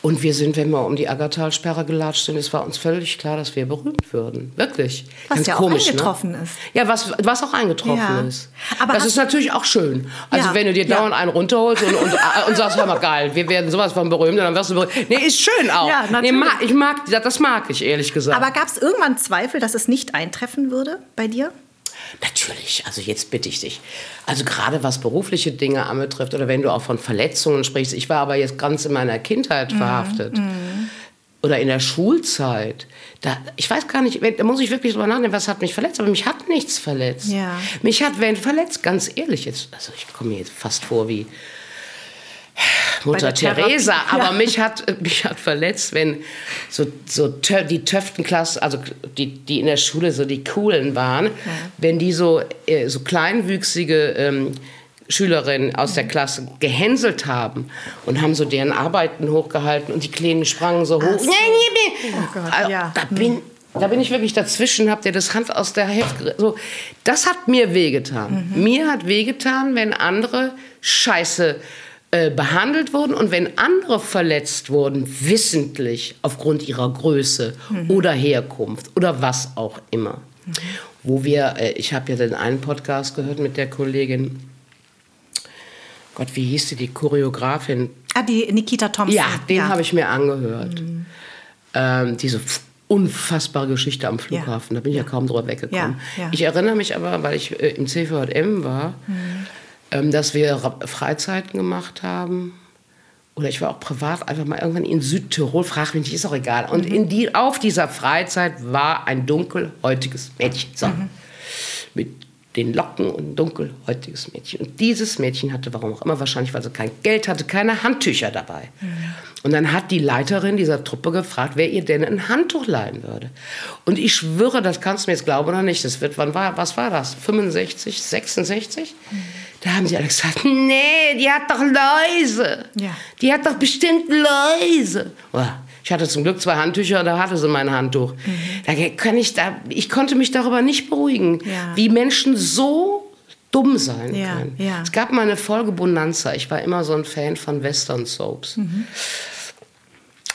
Und wir sind, wenn wir um die Aggertalsperre gelatscht sind, es war uns völlig klar, dass wir berühmt würden. Wirklich. Was Ganz ja auch komisch, eingetroffen ne? ist. Ja, was, was auch eingetroffen Ja. ist. Aber das ist natürlich auch schön. Also Ja. wenn du dir dauernd einen runterholst und, und, und sagst, hör mal, geil, wir werden sowas von berühmt, dann wirst du berühmt. Nee, ist schön auch. Ja, nee, natürlich. mag, ich mag, das mag ich, ehrlich gesagt. Aber gab es irgendwann Zweifel, dass es nicht eintreffen würde bei dir? Natürlich, also jetzt bitte ich dich. Also gerade was berufliche Dinge anbetrifft oder wenn du auch von Verletzungen sprichst. Ich war aber jetzt ganz in meiner Kindheit verhaftet. Oder in der Schulzeit. Da, ich weiß gar nicht, da muss ich wirklich drüber nachdenken, was hat mich verletzt. Aber mich hat nichts verletzt. Ja. Mich hat wenn verletzt, ganz ehrlich. Jetzt, also ich komme mir jetzt fast vor wie Mutter Therapie. Teresa, aber Ja. mich hat mich hat verletzt, wenn so, so die Töftenklasse, also die, die in der Schule so die coolen waren, wenn die so äh, so kleinwüchsige ähm, Schülerinnen aus der Klasse gehänselt haben und haben so deren Arbeiten hochgehalten und die Kleinen sprangen so hoch. so. Nee, nee, nee. Oh Gott, Also, ja. Da bin da bin ich wirklich dazwischen, habt ihr das Hand aus der Heft gerissen. so das hat mir wehgetan. Mhm. Mir hat wehgetan, wenn andere Scheiße äh, behandelt wurden und wenn andere verletzt wurden, wissentlich aufgrund ihrer Größe mhm. oder Herkunft oder was auch immer. Mhm. Wo wir, äh, ich habe ja den einen Podcast gehört mit der Kollegin, Gott, wie hieß sie, die Choreografin? Ah, die Nikita Thompson. Ja, den ja. habe ich mir angehört. Mhm. Ähm, diese unfassbare Geschichte am Flughafen. Ja. Da bin ich ja, ja kaum drüber weggekommen. Ich erinnere mich aber, weil ich äh, im CVM war, mhm. Dass wir Freizeiten gemacht haben. Oder ich war auch privat einfach mal irgendwann in Südtirol, frag mich nicht, ist auch egal. Und mhm. in die, auf dieser Freizeit war ein dunkelhäutiges Mädchen. So. Mhm. Mit den Locken und ein dunkelhäutiges Mädchen. Und dieses Mädchen hatte, warum auch immer, wahrscheinlich, weil sie kein Geld hatte, keine Handtücher dabei. Mhm. Und dann hat die Leiterin dieser Truppe gefragt, wer ihr denn ein Handtuch leihen würde. Und ich schwöre, das kannst du mir jetzt glauben oder nicht, das wird, wann war, was war das? 65, 66? Mhm. Da haben sie alle gesagt, nee, die hat doch Läuse. Ja. Die hat doch bestimmt Läuse. Oh, ich hatte zum Glück zwei Handtücher, da hatte sie mein Handtuch. Mhm. Da kann ich, da, ich konnte mich darüber nicht beruhigen, ja. wie Menschen so dumm sein ja, können. Ja. Es gab mal eine Folge Bonanza. Ich war immer so ein Fan von Western Soaps. Mhm.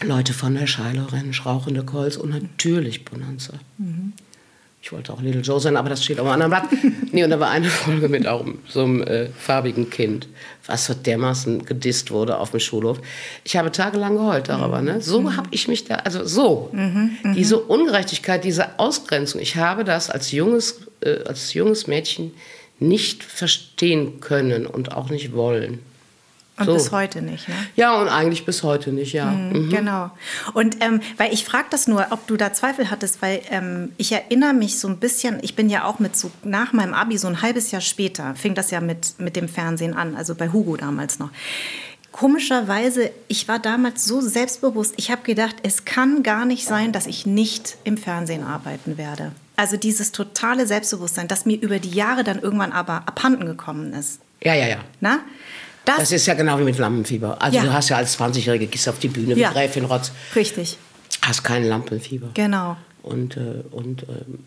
Leute von der Scheile, rauchende Colts und natürlich Bonanza. Mhm. Ich wollte auch Little Joe sein, aber das steht auf einem anderen Blatt. nee, und da war eine Folge mit auch so einem äh, farbigen Kind, was so dermaßen gedisst wurde auf dem Schulhof. Ich habe tagelang geheult darüber. Ne? So mhm. habe ich mich da, also so, mhm, mhm, diese Ungerechtigkeit, diese Ausgrenzung. Ich habe das als junges, äh, als junges Mädchen nicht verstehen können und auch nicht wollen. Und so. bis heute nicht, ne? Ja, und eigentlich bis heute nicht, ja. Mhm, mhm. Genau. Und ähm, weil ich frage das nur, ob du da Zweifel hattest, weil ähm, ich erinnere mich so ein bisschen, ich bin ja auch mit so nach meinem Abi, so ein halbes Jahr später, fing das ja mit, mit dem Fernsehen an, also bei Hugo damals noch. Komischerweise, ich war damals so selbstbewusst, ich habe gedacht, es kann gar nicht sein, dass ich nicht im Fernsehen arbeiten werde. Also dieses totale Selbstbewusstsein, das mir über die Jahre dann irgendwann aber abhanden gekommen ist. Ja, ja, ja. Na? Das, das ist ja genau wie mit Lampenfieber. Also ja. du hast ja als 20-Jährige gehst auf die Bühne wie ja. Gräfin Rotz. Richtig. Hast kein Lampenfieber. Genau. Und, äh, und ähm,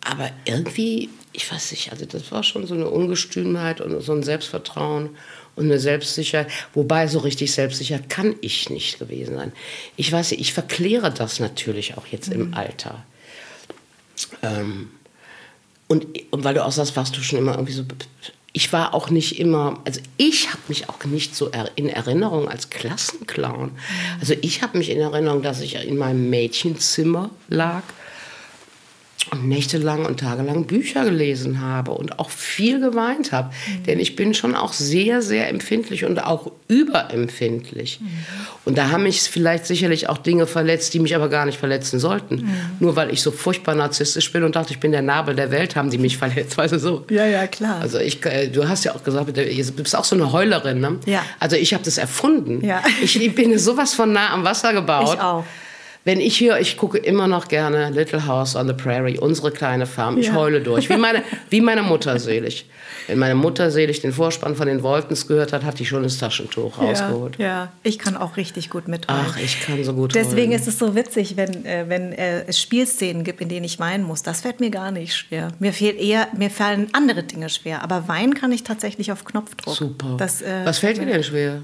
aber irgendwie, ich weiß nicht, also das war schon so eine Ungestümheit und so ein Selbstvertrauen und eine Selbstsicherheit. Wobei so richtig selbstsicher kann ich nicht gewesen sein. Ich weiß nicht, ich verkläre das natürlich auch jetzt mhm. im Alter. Ähm, und, und weil du auch sagst, warst du schon immer irgendwie so ich war auch nicht immer, also ich habe mich auch nicht so in Erinnerung als Klassenclown. Also ich habe mich in Erinnerung, dass ich in meinem Mädchenzimmer lag und nächtelang und tagelang Bücher gelesen habe und auch viel geweint habe. Mhm. Denn ich bin schon auch sehr, sehr empfindlich und auch überempfindlich. Mhm. Und da haben mich vielleicht sicherlich auch Dinge verletzt, die mich aber gar nicht verletzen sollten. Mhm. Nur weil ich so furchtbar narzisstisch bin und dachte, ich bin der Nabel der Welt, haben die mich verletzt. Weißt du so? Ja, ja, klar. Also ich, äh, du hast ja auch gesagt, du bist auch so eine Heulerin. Ne? Ja. Also ich habe das erfunden. Ja. Ich bin sowas von nah am Wasser gebaut. Ich auch. Wenn ich hier, ich gucke immer noch gerne Little House on the Prairie, unsere kleine Farm. Ich ja. heule durch, wie meine, wie meine Mutter selig. Wenn meine Mutter selig den Vorspann von den Wolkens gehört hat, hat die schon das Taschentuch rausgeholt. Ja, ja. ich kann auch richtig gut mitheulen. Ach, ich kann so gut Deswegen heulen. ist es so witzig, wenn, äh, wenn äh, es Spielszenen gibt, in denen ich weinen muss. Das fällt mir gar nicht schwer. Mir, fehlt eher, mir fallen andere Dinge schwer. Aber weinen kann ich tatsächlich auf Knopfdruck. Super. Das, äh, Was fällt dir denn schwer?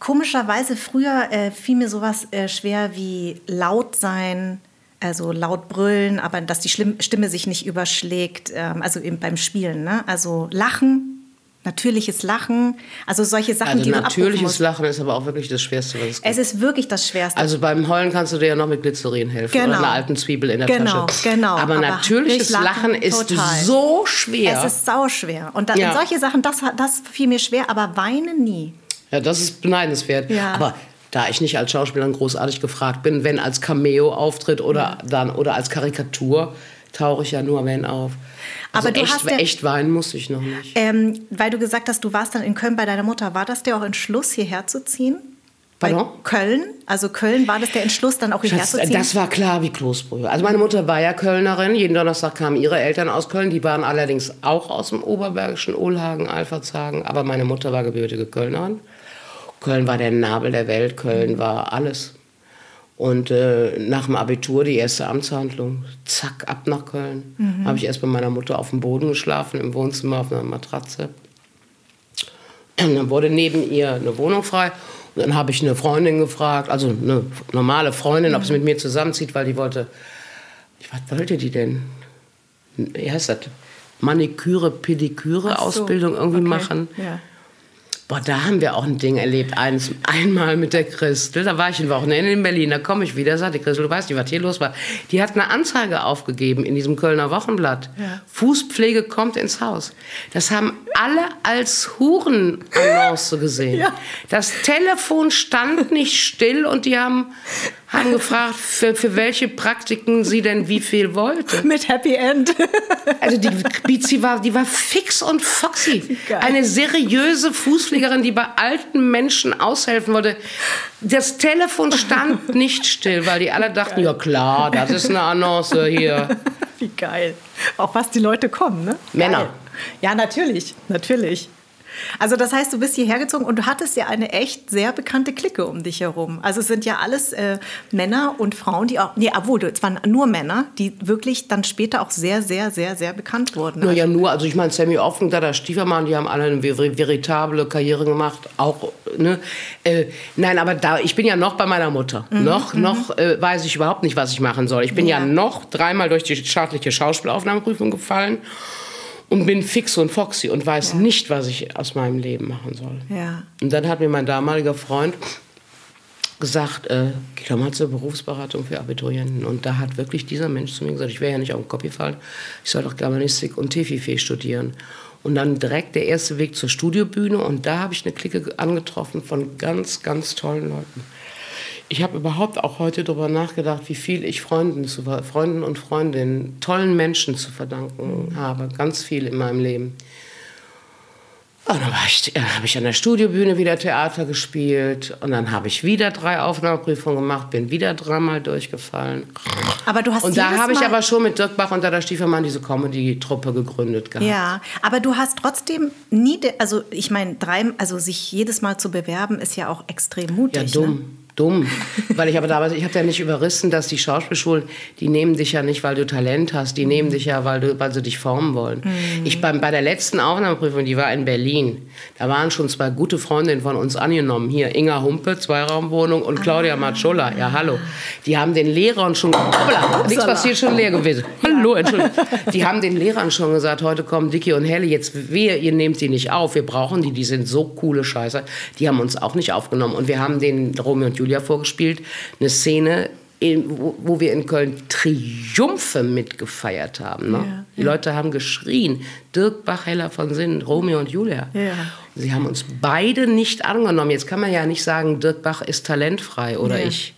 Komischerweise früher äh, fiel mir sowas äh, schwer wie laut sein, also laut brüllen, aber dass die Stimme sich nicht überschlägt, ähm, also eben beim Spielen. Ne? Also lachen, natürliches Lachen, also solche Sachen, also die du natürliches Lachen ist aber auch wirklich das Schwerste, was es gibt. Es ist wirklich das Schwerste. Also beim Heulen kannst du dir ja noch mit Glycerin helfen genau. oder einer alten Zwiebel in der genau, Tasche. Genau, aber, aber natürliches Lachen, Lachen ist so schwer. Es ist sauschwer. Und da, ja. solche Sachen, das, das fiel mir schwer, aber weinen nie. Ja, das ist beneidenswert. Ja. Aber da ich nicht als Schauspielerin großartig gefragt bin, wenn als Cameo-Auftritt oder, dann, oder als Karikatur, tauche ich ja nur wenn auf. Also Aber du echt, hast ja, echt weinen muss ich noch nicht. Ähm, weil du gesagt hast, du warst dann in Köln bei deiner Mutter. War das der auch Entschluss, hierher zu ziehen? Pardon? Bei Köln? Also Köln, war das der Entschluss, dann auch hierher Schatz, zu ziehen? Das war klar wie Kloßbrühe. Also meine Mutter war ja Kölnerin. Jeden Donnerstag kamen ihre Eltern aus Köln. Die waren allerdings auch aus dem oberbergischen Ohlhagen, Alfertshagen. Aber meine Mutter war gebürtige Kölnerin. Köln war der Nabel der Welt, Köln war alles. Und äh, nach dem Abitur die erste Amtshandlung, zack, ab nach Köln. Mhm. Habe ich erst bei meiner Mutter auf dem Boden geschlafen, im Wohnzimmer auf einer Matratze. Und dann wurde neben ihr eine Wohnung frei. Und dann habe ich eine Freundin gefragt, also eine normale Freundin, ob sie mit mir zusammenzieht, weil die wollte, was wollte die denn? Wie heißt das? Maniküre, Pediküre, so, Ausbildung irgendwie okay. machen. Ja. Boah, da haben wir auch ein Ding erlebt. Eins, einmal mit der Christel. Da war ich ein Wochenende in Berlin. Da komme ich wieder, sagte Christel, du weißt nicht, was hier los war. Die hat eine Anzeige aufgegeben in diesem Kölner Wochenblatt. Ja. Fußpflege kommt ins Haus. Das haben alle als Hurenannonce gesehen. Ja. Das Telefon stand nicht still und die haben haben gefragt, für, für welche Praktiken sie denn wie viel wollte. Mit Happy End. Also die Bizi war, die war fix und foxy. Eine seriöse Fußpflegerin, die bei alten Menschen aushelfen wollte. Das Telefon stand nicht still, weil die alle dachten, geil. ja klar, das ist eine Annonce hier. Wie geil. Auch was die Leute kommen, ne? Männer. Geil. Ja, natürlich, natürlich. Also das heißt, du bist hierher gezogen und du hattest ja eine echt sehr bekannte Clique um dich herum. Also es sind ja alles äh, Männer und Frauen, die auch, nee, obwohl, es waren nur Männer, die wirklich dann später auch sehr, sehr, sehr, sehr bekannt wurden. Nur ja, nur, also ich meine, Sammy Offen, da der Stiefermann, die haben alle eine veritable Karriere gemacht, auch, ne? Äh, nein, aber da, ich bin ja noch bei meiner Mutter. Mhm, noch, mhm. noch äh, weiß ich überhaupt nicht, was ich machen soll. Ich bin ja, ja noch dreimal durch die staatliche Schauspielaufnahmeprüfung gefallen und bin fix und foxy und weiß ja. nicht, was ich aus meinem Leben machen soll. Ja. Und dann hat mir mein damaliger Freund gesagt, äh, geh doch mal zur Berufsberatung für Abiturienten. Und da hat wirklich dieser Mensch zu mir gesagt, ich wäre ja nicht auf dem Kopf gefallen, ich soll doch Germanistik und Tefifee studieren. Und dann direkt der erste Weg zur Studiobühne und da habe ich eine Clique angetroffen von ganz, ganz tollen Leuten ich habe überhaupt auch heute darüber nachgedacht, wie viel ich Freunden, zu, Freunden und Freundinnen, tollen Menschen zu verdanken mhm. habe. Ganz viel in meinem Leben. Und dann äh, habe ich an der Studiobühne wieder Theater gespielt und dann habe ich wieder drei Aufnahmeprüfungen gemacht, bin wieder dreimal durchgefallen. Aber du hast und da habe ich aber schon mit Dirk Bach und Dada Stiefermann diese Comedy-Truppe gegründet gehabt. Ja, aber du hast trotzdem nie, also ich meine, drei, also sich jedes Mal zu bewerben ist ja auch extrem mutig. Ja, dumm. Ne? Dumm, weil ich aber damals, ich habe ja nicht überrissen, dass die Schauspielschulen, die nehmen dich ja nicht, weil du Talent hast, die nehmen dich ja, weil, du, weil sie dich formen wollen. Mhm. Ich beim, bei der letzten Aufnahmeprüfung, die war in Berlin, da waren schon zwei gute Freundinnen von uns angenommen. Hier Inga Humpe, Zweiraumwohnung und Claudia ah. Matschola, ja hallo. Die haben den Lehrern schon, hoppla, nichts passiert, schon leer gewesen. Hallo, Entschuldigung. Die haben den Lehrern schon gesagt, heute kommen Dicky und Helle, jetzt wir, ihr nehmt sie nicht auf, wir brauchen die, die sind so coole Scheiße. Die haben uns auch nicht aufgenommen und wir haben den Romeo und Julia Julia vorgespielt, eine Szene, in, wo, wo, wir in Köln Triumphe mitgefeiert haben. Ne? Ja, Die Leute haben geschrien, Dirk Bach, Heller von Sinn, Romeo und Julia. Ja. Sie haben uns beide nicht angenommen. Jetzt kann man ja nicht sagen, Dirk Bach ist talentfrei oder ich.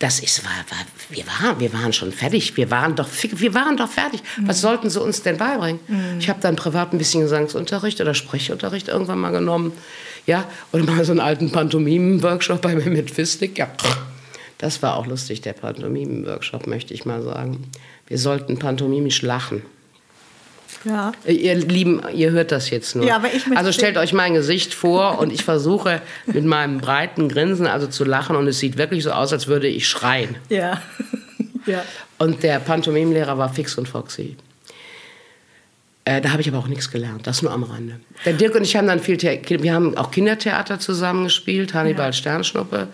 Das ist, war, war, wir, waren, wir waren schon fertig. Wir waren doch, wir waren doch fertig. Mhm. Was sollten sie uns denn beibringen? Mhm. Ich habe dann privat ein bisschen Gesangsunterricht oder Sprechunterricht irgendwann mal genommen. Ja, oder mal so einen alten Pantomimen-Workshop bei mir mit Fistik. Ja, das war auch lustig, der Pantomimen-Workshop, möchte ich mal sagen. Wir sollten pantomimisch lachen. Ja. Ihr Lieben, ihr hört das jetzt nur. Ja, aber ich also stellt euch mein Gesicht vor und ich versuche mit meinem breiten Grinsen also zu lachen und es sieht wirklich so aus, als würde ich schreien. Ja. ja. Und der Pantomimenlehrer war fix und foxy. Äh, da habe ich aber auch nichts gelernt, das nur am Rande. Der Dirk und ich haben dann viel, Theater, wir haben auch Kindertheater zusammengespielt, Hannibal ja. Sternschnuppe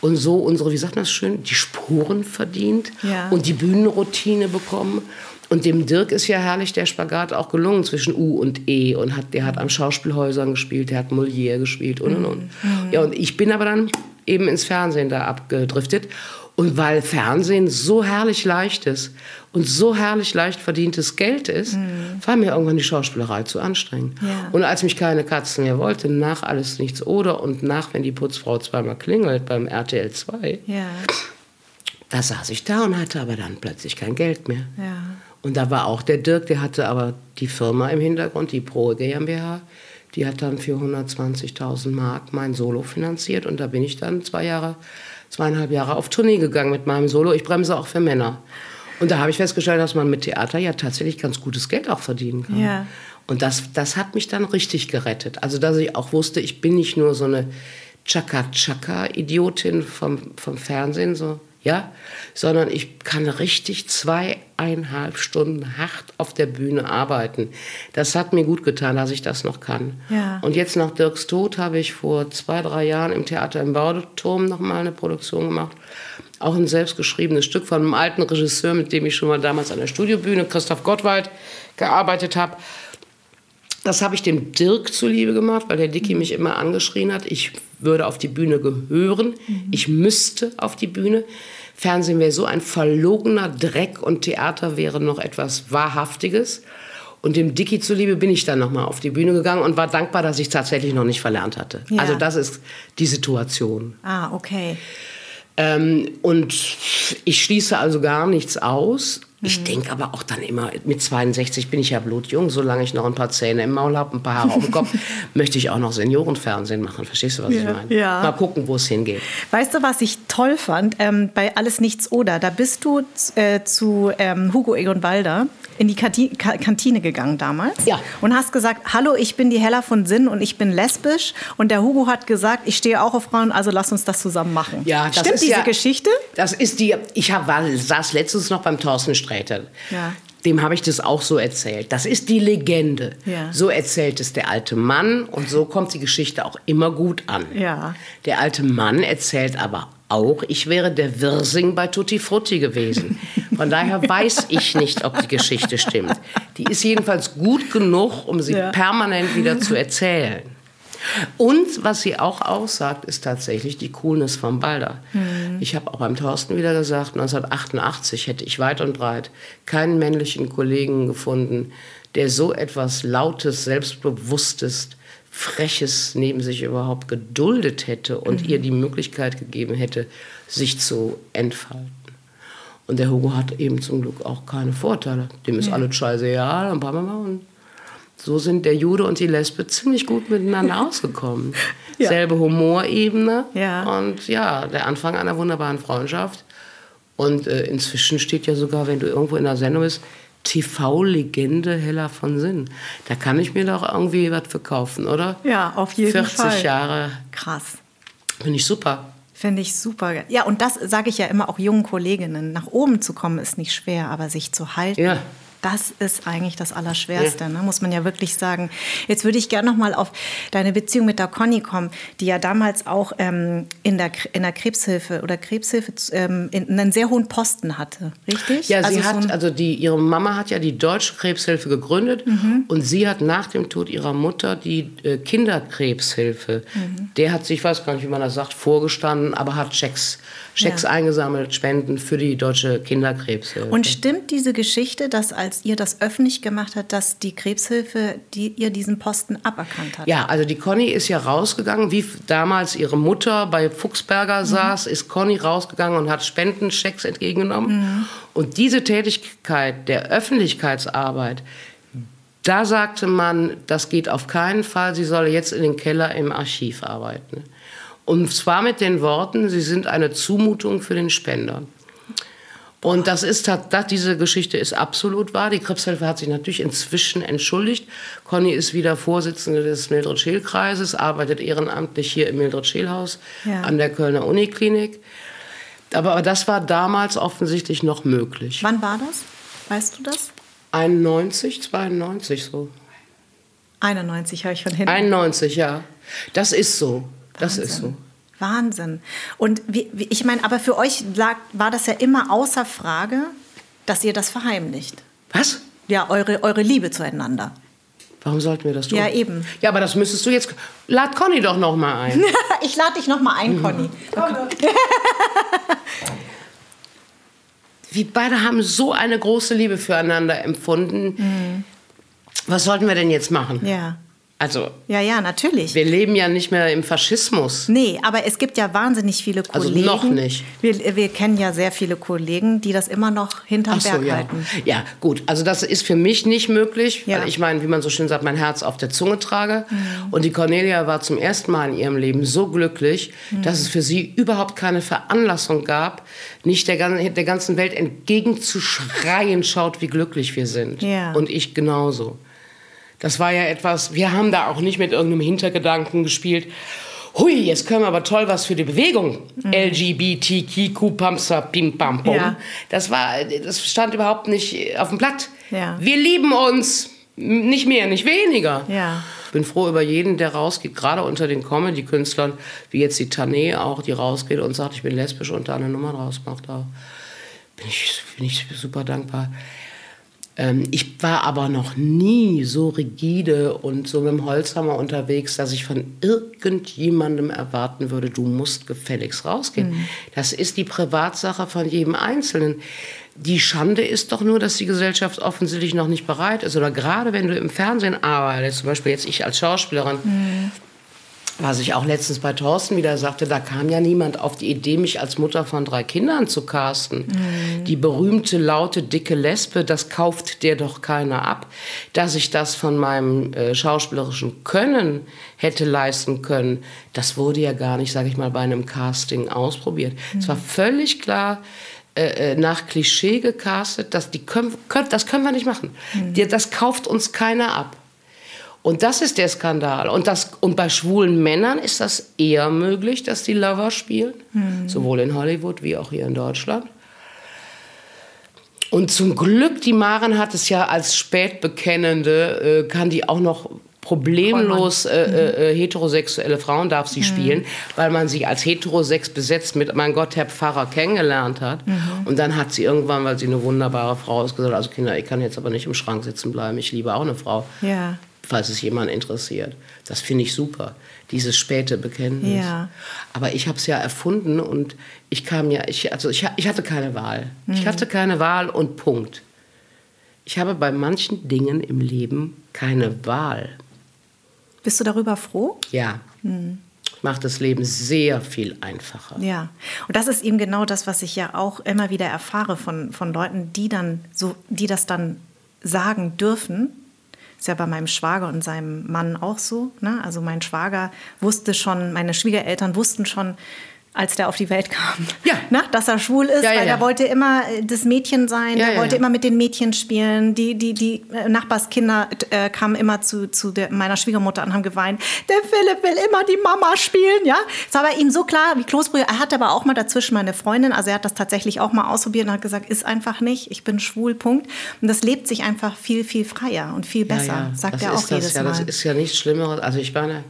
und so unsere, wie sagt man das schön, die Spuren verdient ja. und die Bühnenroutine bekommen. Und dem Dirk ist ja herrlich der Spagat auch gelungen zwischen U und E und hat, der hat an Schauspielhäusern gespielt, der hat Molière gespielt und und und. Mhm. Ja, und ich bin aber dann eben ins Fernsehen da abgedriftet und weil Fernsehen so herrlich leicht ist und so herrlich leicht verdientes Geld ist, mhm. war mir irgendwann die Schauspielerei zu anstrengend. Ja. Und als mich keine Katzen mehr wollte, nach Alles Nichts oder und nach Wenn die Putzfrau zweimal klingelt beim RTL 2, ja. da saß ich da und hatte aber dann plötzlich kein Geld mehr. Ja. Und da war auch der Dirk, der hatte aber die Firma im Hintergrund, die Pro GmbH, die hat dann für 120.000 Mark mein Solo finanziert und da bin ich dann zwei Jahre zweieinhalb Jahre auf Tournee gegangen mit meinem Solo. Ich bremse auch für Männer. Und da habe ich festgestellt, dass man mit Theater ja tatsächlich ganz gutes Geld auch verdienen kann. Ja. Und das, das hat mich dann richtig gerettet. Also, dass ich auch wusste, ich bin nicht nur so eine Chaka-Chaka-Idiotin vom, vom Fernsehen, so ja, sondern ich kann richtig zweieinhalb Stunden hart auf der Bühne arbeiten. Das hat mir gut getan, dass ich das noch kann. Ja. Und jetzt nach Dirks Tod habe ich vor zwei, drei Jahren im Theater im Bauturm noch mal eine Produktion gemacht. Auch ein selbstgeschriebenes Stück von einem alten Regisseur, mit dem ich schon mal damals an der Studiobühne, Christoph Gottwald, gearbeitet habe. Das habe ich dem Dirk zuliebe gemacht, weil der Dicky mich immer angeschrien hat. Ich würde auf die Bühne gehören. Ich müsste auf die Bühne. Fernsehen wäre so ein verlogener Dreck und Theater wäre noch etwas Wahrhaftiges. Und dem Dicky zuliebe bin ich dann nochmal auf die Bühne gegangen und war dankbar, dass ich tatsächlich noch nicht verlernt hatte. Ja. Also das ist die Situation. Ah, okay. Ähm, und ich schließe also gar nichts aus. Mhm. Ich denke aber auch dann immer, mit 62 bin ich ja blutjung, solange ich noch ein paar Zähne im Maul habe, ein paar Haare auf dem Kopf, möchte ich auch noch Seniorenfernsehen machen. Verstehst du, was ich Ja, meine? ja. Mal gucken, wo es hingeht. Weißt du, was ich toll fand? Ähm, bei Alles Nichts Oder, da bist du äh, zu ähm, Hugo Egon Balder in die Kanti Ka Kantine gegangen damals Ja. und hast gesagt, hallo, ich bin die Hella von Sinn und ich bin lesbisch. Und der Hugo hat gesagt, ich stehe auch auf Frauen, also lass uns das zusammen machen. Ja, das Stimmt diese ja- Geschichte? Das ist die, ich hab, war, saß letztens noch beim Thorsten Sträter. Ja. Dem habe ich das auch so erzählt. Das ist die Legende. Ja. So erzählt es der alte Mann und so kommt die Geschichte auch immer gut an. Ja. Der alte Mann erzählt aber auch, ich wäre der Wirsing bei Tutti Frutti gewesen. Von daher weiß ich nicht, ob die Geschichte stimmt. Die ist jedenfalls gut genug, um sie Ja. permanent wieder zu erzählen. Und was sie auch aussagt, ist tatsächlich die Coolness von Balder. Ich habe auch beim Thorsten wieder gesagt, 1988 hätte ich weit und breit keinen männlichen Kollegen gefunden, der so etwas Lautes, Selbstbewusstes, Freches neben sich überhaupt geduldet hätte und ihr die Möglichkeit gegeben hätte, sich zu entfalten. Und der Hugo hat eben zum Glück auch keine Vorteile. Dem ist alles scheißegal und bla bla bla. Und so sind der Jude und die Lesbe ziemlich gut miteinander ausgekommen. Ja. Selbe Humorebene Ja. und ja, der Anfang einer wunderbaren Freundschaft. Und äh, inzwischen steht ja sogar, wenn du irgendwo in der Sendung bist, TV-Legende Hella von Sinn. Da kann ich mir doch irgendwie was verkaufen, oder? Ja, auf jeden 40 Fall. Jahre, Krass. finde ich super. Finde ich super. Ja, und das sage ich ja immer auch jungen Kolleginnen. Nach oben zu kommen ist nicht schwer, aber sich zu halten, Ja. Das ist eigentlich das Allerschwerste, ne? muss man ja wirklich sagen. Jetzt würde ich gerne noch mal auf deine Beziehung mit der Conny kommen, die ja damals auch ähm, in, der, in der Krebshilfe oder Krebshilfe ähm, in, einen sehr hohen Posten hatte, richtig? Ja, sie Also so hat, ein- also die, ihre Mama hat ja die Deutsche Krebshilfe gegründet und sie hat nach dem Tod ihrer Mutter die äh, Kinderkrebshilfe, der hat sich, ich weiß gar nicht, wie man das sagt, vorgestanden, aber hat Schecks, Schecks Ja. eingesammelt, Spenden für die Deutsche Kinderkrebshilfe. Und stimmt diese Geschichte, dass als ihr das öffentlich gemacht habt, dass die Krebshilfe die, ihr diesen Posten aberkannt hat? Ja, also die Conny ist ja rausgegangen, wie damals ihre Mutter bei Fuchsberger saß, ist Conny rausgegangen und hat Spendenchecks entgegengenommen. Und diese Tätigkeit der Öffentlichkeitsarbeit, da sagte man, das geht auf keinen Fall, sie solle jetzt in den Keller im Archiv arbeiten. Und zwar mit den Worten, sie sind eine Zumutung für den Spender. Und das ist das, diese Geschichte ist absolut wahr. Die Krebshilfe hat sich natürlich inzwischen entschuldigt. Conny ist wieder Vorsitzende des Mildred-Scheel-Kreises, arbeitet ehrenamtlich hier im Mildred-Scheel-Haus Ja. an der Kölner Uniklinik. Aber, aber das war damals offensichtlich noch möglich. Wann war das? Weißt du das? 91, 92 so. 91 höre ich von hinten. 91, ja. Das ist so. Das ist so. Wahnsinn. Und wie, wie, ich meine, aber für euch lag, war das ja immer außer Frage, dass ihr das verheimlicht. Was? Ja, eure, eure Liebe zueinander. Warum sollten wir das tun? Ja, eben. Ja, aber das müsstest du jetzt. Lad Conny doch noch mal ein. ich lade dich noch mal ein, Conny. wir beide haben so eine große Liebe füreinander empfunden. Was sollten wir denn jetzt machen? Ja. Also, Ja, ja, natürlich. wir leben ja nicht mehr im Faschismus. Nee, aber es gibt ja wahnsinnig viele Also Kollegen. noch nicht. Wir, wir kennen ja sehr viele Kollegen, die das immer noch hinterm Ach so, Berg ja. halten. Ja, gut. Also das ist für mich nicht möglich, Ja. weil ich meine, wie man so schön sagt, mein Herz auf der Zunge trage. Mhm. Und die Cornelia war zum ersten Mal in ihrem Leben so glücklich, Mhm. dass es für sie überhaupt keine Veranlassung gab, nicht der, der ganzen Welt entgegenzuschreien, schaut, wie glücklich wir sind. Ja. Und ich genauso. Das war ja etwas, wir haben da auch nicht mit irgendeinem Hintergedanken gespielt. hui, jetzt können wir aber toll was für die Bewegung. Mhm. LGBTQ, Pamsa, Pim, Pam, Pum. Ja. Das, war, das stand überhaupt nicht auf dem Blatt. Ja. Wir lieben uns. Nicht mehr, nicht weniger. Ja. Ich bin froh über jeden, der rausgeht, gerade unter den Comedy-Künstlern, wie jetzt die Tané auch, die rausgeht und sagt, ich bin lesbisch und da eine Nummer draus macht. Da bin ich, bin ich super dankbar. Ähm, ich war aber noch nie so rigide und so mit dem Holzhammer unterwegs, dass ich von irgendjemandem erwarten würde, du musst gefälligst rausgehen. Mhm. Das ist die Privatsache von jedem Einzelnen. Die Schande ist doch nur, dass die Gesellschaft offensichtlich noch nicht bereit ist. Oder gerade wenn du im Fernsehen arbeitest, zum Beispiel jetzt ich als Schauspielerin, mhm was ich auch letztens bei Thorsten wieder sagte, da kam ja niemand auf die Idee, mich als Mutter von drei Kindern zu casten. Mhm. Die berühmte, laute, dicke Lesbe, das kauft dir doch keiner ab. Dass ich das von meinem äh, schauspielerischen Können hätte leisten können, das wurde ja gar nicht, sage ich mal, bei einem Casting ausprobiert. Mhm. Es war völlig klar, äh, äh, nach Klischee gecastet, dass die können, können, das können wir nicht machen. Mhm. Das kauft uns keiner ab. Und das ist der Skandal. Und, das, und bei schwulen Männern ist das eher möglich, dass die Lover spielen, mhm. sowohl in Hollywood wie auch hier in Deutschland. Und zum Glück, die Maren hat es ja als Spätbekennende, äh, kann die auch noch problemlos äh, äh, äh, heterosexuelle Frauen darf sie mhm. spielen, weil man sie als heterosex besetzt mit, mein Gott, Herr Pfarrer kennengelernt hat. Mhm. Und dann hat sie irgendwann, weil sie eine wunderbare Frau ist, gesagt, also Kinder, ich kann jetzt aber nicht im Schrank sitzen bleiben, ich liebe auch eine Frau. Ja falls es jemand interessiert. Das finde ich super, dieses späte Bekenntnis. Ja. Aber ich habe es ja erfunden und ich kam ja, ich, also ich, ich hatte keine Wahl. Mhm. Ich hatte keine Wahl und Punkt. Ich habe bei manchen Dingen im Leben keine Wahl. Bist du darüber froh? Ja. Mhm. Macht das Leben sehr viel einfacher. Ja, und das ist eben genau das, was ich ja auch immer wieder erfahre von, von Leuten, die dann so, die das dann sagen dürfen ist ja bei meinem Schwager und seinem Mann auch so. Ne? Also mein Schwager wusste schon, meine Schwiegereltern wussten schon, als der auf die Welt kam. Ja. Na, dass er schwul ist, ja, ja, weil er wollte immer äh, das Mädchen sein, ja, er wollte immer mit den Mädchen spielen. Die, die, die äh, Nachbarskinder äh, kamen immer zu, zu der, meiner Schwiegermutter und haben geweint. Der Philipp will immer die Mama spielen, ja. Es war bei ihm so klar wie Kloßbrühe. Er hatte aber auch mal dazwischen meine Freundin, also er hat das tatsächlich auch mal ausprobiert und hat gesagt, ist einfach nicht, ich bin schwul, Punkt. Und das lebt sich einfach viel, viel freier und viel besser, sagt er auch jedes ja, Mal. Das ist ja nichts Schlimmeres. Also ich meine,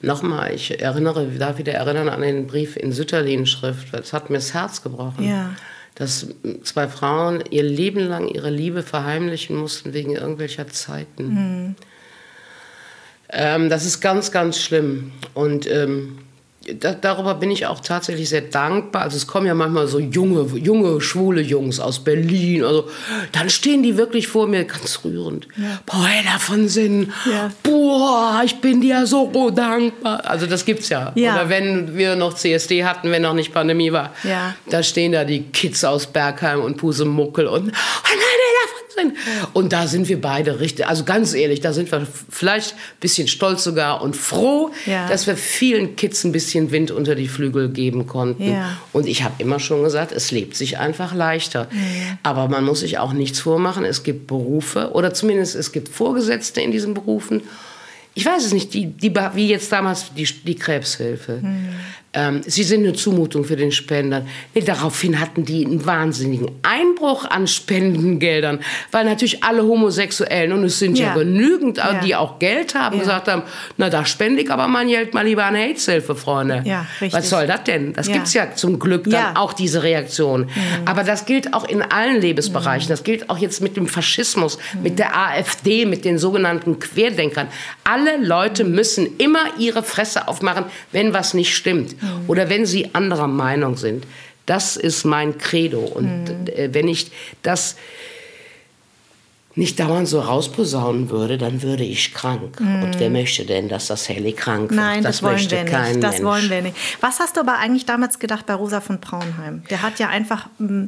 Nochmal, ich erinnere, darf wieder erinnern an den Brief in Sütterlin-Schrift. Es hat mir das Herz gebrochen. Ja. Dass zwei Frauen ihr Leben lang ihre Liebe verheimlichen mussten wegen irgendwelcher Zeiten. Mhm. Ähm, das ist ganz, ganz schlimm. Und ähm, da, darüber bin ich auch tatsächlich sehr dankbar. Also es kommen ja manchmal so junge, junge, schwule Jungs aus Berlin. Also dann stehen die wirklich vor mir, ganz rührend. Ja. Boah, davon sind, ja. boah, ich bin dir so dankbar. Also das gibt's ja. ja. Oder wenn wir noch CSD hatten, wenn noch nicht Pandemie war, ja. da stehen da die Kids aus Bergheim und Pusemuckel und, oh sind. Und da sind wir beide richtig, also ganz ehrlich, da sind wir vielleicht ein bisschen stolz sogar und froh, ja. dass wir vielen Kids ein bisschen Wind unter die Flügel geben konnten. Ja. Und ich habe immer schon gesagt, es lebt sich einfach leichter. Aber man muss sich auch nichts vormachen. Es gibt Berufe oder zumindest es gibt Vorgesetzte in diesen Berufen ich weiß es nicht, die, die, wie jetzt damals die, die Krebshilfe. Mhm. Ähm, sie sind eine Zumutung für den Spender. Nee, daraufhin hatten die einen wahnsinnigen Einbruch an Spendengeldern, weil natürlich alle Homosexuellen, und es sind ja, ja genügend, ja. die auch Geld haben, ja. gesagt haben, na da spende ich aber mein Geld mal lieber an AIDS-Hilfe, Freunde. Ja, richtig. Was soll das denn? Das ja. gibt es ja zum Glück dann auch, diese Reaktion. Mhm. Aber das gilt auch in allen Lebensbereichen. Mhm. Das gilt auch jetzt mit dem Faschismus, mhm. mit der AfD, mit den sogenannten Querdenkern. Alle Leute müssen immer ihre Fresse aufmachen, wenn was nicht stimmt. Mhm. oder wenn sie anderer Meinung sind. Das ist mein Credo. Und mhm. Äh, wenn ich das nicht dauernd so rausposaunen würde, dann würde ich krank. Mhm. Und wer möchte denn, dass das Helly krank wird? Nein, das, das wollen wir nicht. Das Mensch. wollen wir nicht. Was hast du aber eigentlich damals gedacht bei Rosa von Braunheim? Der hat ja einfach mm,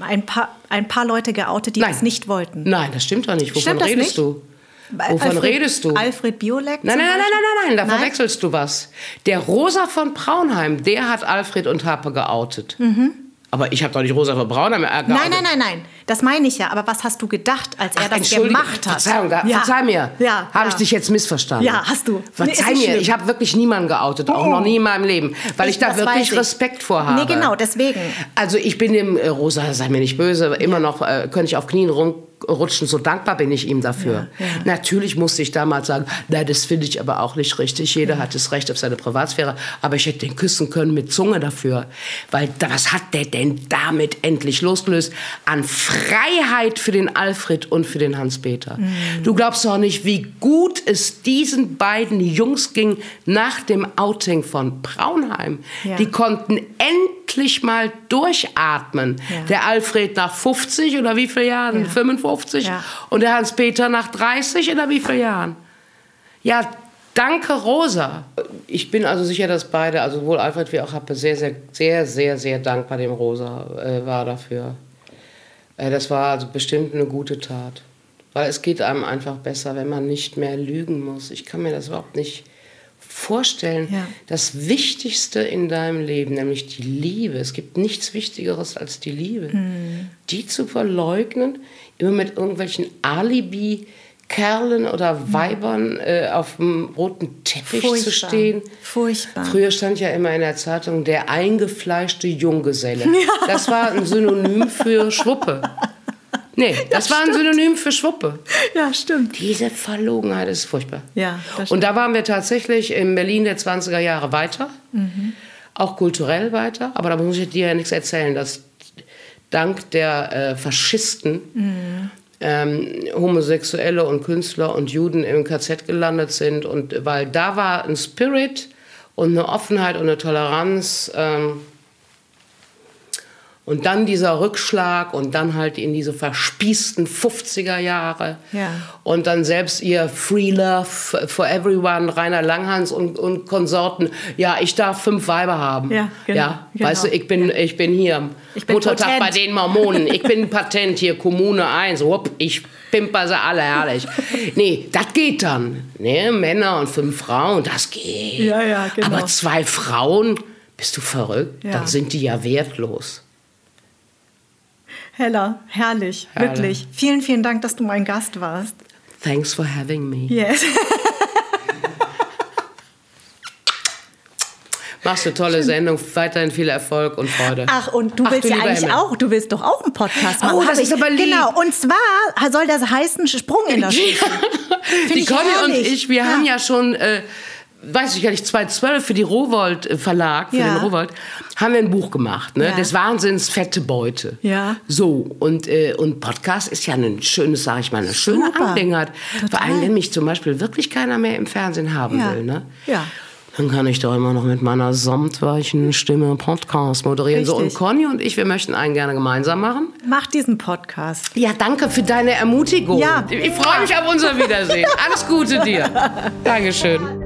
ein paar, ein paar Leute geoutet, die Nein. das nicht wollten. Nein, das stimmt doch nicht. Wovon stimmt redest nicht? du? Wovon Alfred, redest du? Alfred Biolek? Nein, nein, nein, nein, nein, nein, da nein? verwechselst du was. Der Rosa von Braunheim, der hat Alfred und Harpe geoutet. Mhm. Aber ich habe doch nicht Rosa von Braunheim geoutet. Nein, nein, nein, nein. Das meine ich ja, aber was hast du gedacht, als er Ach, das gemacht hat? Verzeihung, da, ja. verzeih mir. Ja, Habe ja. ich dich jetzt missverstanden? Ja, hast du. Nee, Verzeih nicht mir, ich habe wirklich niemanden geoutet, auch noch nie in meinem Leben, weil ich, da das wirklich ich. Respekt vor habe. Nee, genau, deswegen. Also ich bin dem, äh, Rosa, sei mir nicht böse, immer noch, äh, könnte ich auf Knien rumrutschen, so dankbar bin ich ihm dafür. Ja, ja. Natürlich musste ich damals sagen, nein, das finde ich aber auch nicht richtig, jeder hat das Recht auf seine Privatsphäre, aber ich hätte den küssen können mit Zunge dafür, weil was hat der denn damit endlich losgelöst an Freiheit für den Alfred und für den Hans-Peter. Mhm. Du glaubst doch nicht, wie gut es diesen beiden Jungs ging nach dem Outing von Braunheim. Ja. Die konnten endlich mal durchatmen. Ja. Der Alfred nach 50 oder wie viele Jahren? Ja. 55. Ja. Und der Hans-Peter nach 30 oder wie viele Jahren? Ja, danke Rosa. Ich bin also sicher, dass beide, also sowohl Alfred wie auch Happe, sehr, sehr, sehr, sehr, sehr dankbar dem Rosa äh, war dafür. Äh, das war also bestimmt eine gute Tat. Weil es geht einem einfach besser, wenn man nicht mehr lügen muss. Ich kann mir das überhaupt nicht vorstellen. Ja. Das Wichtigste in deinem Leben, nämlich die Liebe. Es gibt nichts Wichtigeres als die Liebe. Hm. Die zu verleugnen, immer mit irgendwelchen Alibi. Kerlen oder Weibern äh, auf dem roten Teppich zu Hm. Furchtbar. stehen. Furchtbar. Früher stand ja immer in der Zeitung der eingefleischte Junggeselle. Das war ein Synonym für Schwuppe. Nee, das war ein Synonym für Schwuppe. Ja, stimmt. Diese Verlogenheit ist furchtbar. Ja, das Und da waren wir tatsächlich in Berlin der 20er Jahre weiter, auch kulturell weiter. Aber da muss ich dir ja nichts erzählen, dass dank der äh, Faschisten ähm, Homosexuelle und Künstler und Juden im KZ gelandet sind. Und weil da war ein Spirit und eine Offenheit und eine Toleranz. Ähm, und dann dieser Rückschlag und dann halt in diese verspießten 50er Jahre. Ja. Und dann selbst ihr Free Love for Everyone, Rainer Langhans und, und Konsorten. Ja, ich darf fünf Weiber haben. Ja, genau, ja genau. Weißt du, ich bin, ich bin hier. Ich bin Muttertag potent. bei den Mormonen. Ich bin Patent hier, Kommune 1. Hupp, ich pimper sie alle herrlich. Nee, das geht dann. Nee, Männer und fünf Frauen, das geht. Ja, ja, genau. Aber zwei Frauen, bist du verrückt? Ja. Dann sind die ja wertlos. Hella, herrlich, Hella. wirklich. Vielen, vielen Dank, dass du mein Gast warst. Thanks for having me. Yes. Machst eine tolle Sendung, weiterhin viel Erfolg und Freude. Ach, und du Ach, willst du ja eigentlich Himmel. auch, du willst doch auch einen Podcast machen. Oh, das ist aber lieb. Genau, und zwar soll das heißen Sprung in das Spiel. Die ich Conny und ich, wir Ja. haben ja schon, äh, weiß ich gar nicht, 2012 für die Rowold äh, Verlag, für Ja. den Rowold, haben wir ein Buch gemacht, ne? Ja. Des Wahnsinns fette Beute. Ja. So, und, äh, und Podcast ist ja ein schönes, sag ich mal, eine schöne. Angelegenheit. Vor allem, wenn mich zum Beispiel wirklich keiner mehr im Fernsehen haben Ja. will, ne? Ja. Dann kann ich doch immer noch mit meiner samtweichen Stimme Podcast moderieren. So, und Richtig. Conny und ich, wir möchten einen gerne gemeinsam machen. Mach diesen Podcast. Ja, danke für deine Ermutigung. Ja. Ich freue mich auf unser Wiedersehen. Alles Gute dir. Dankeschön.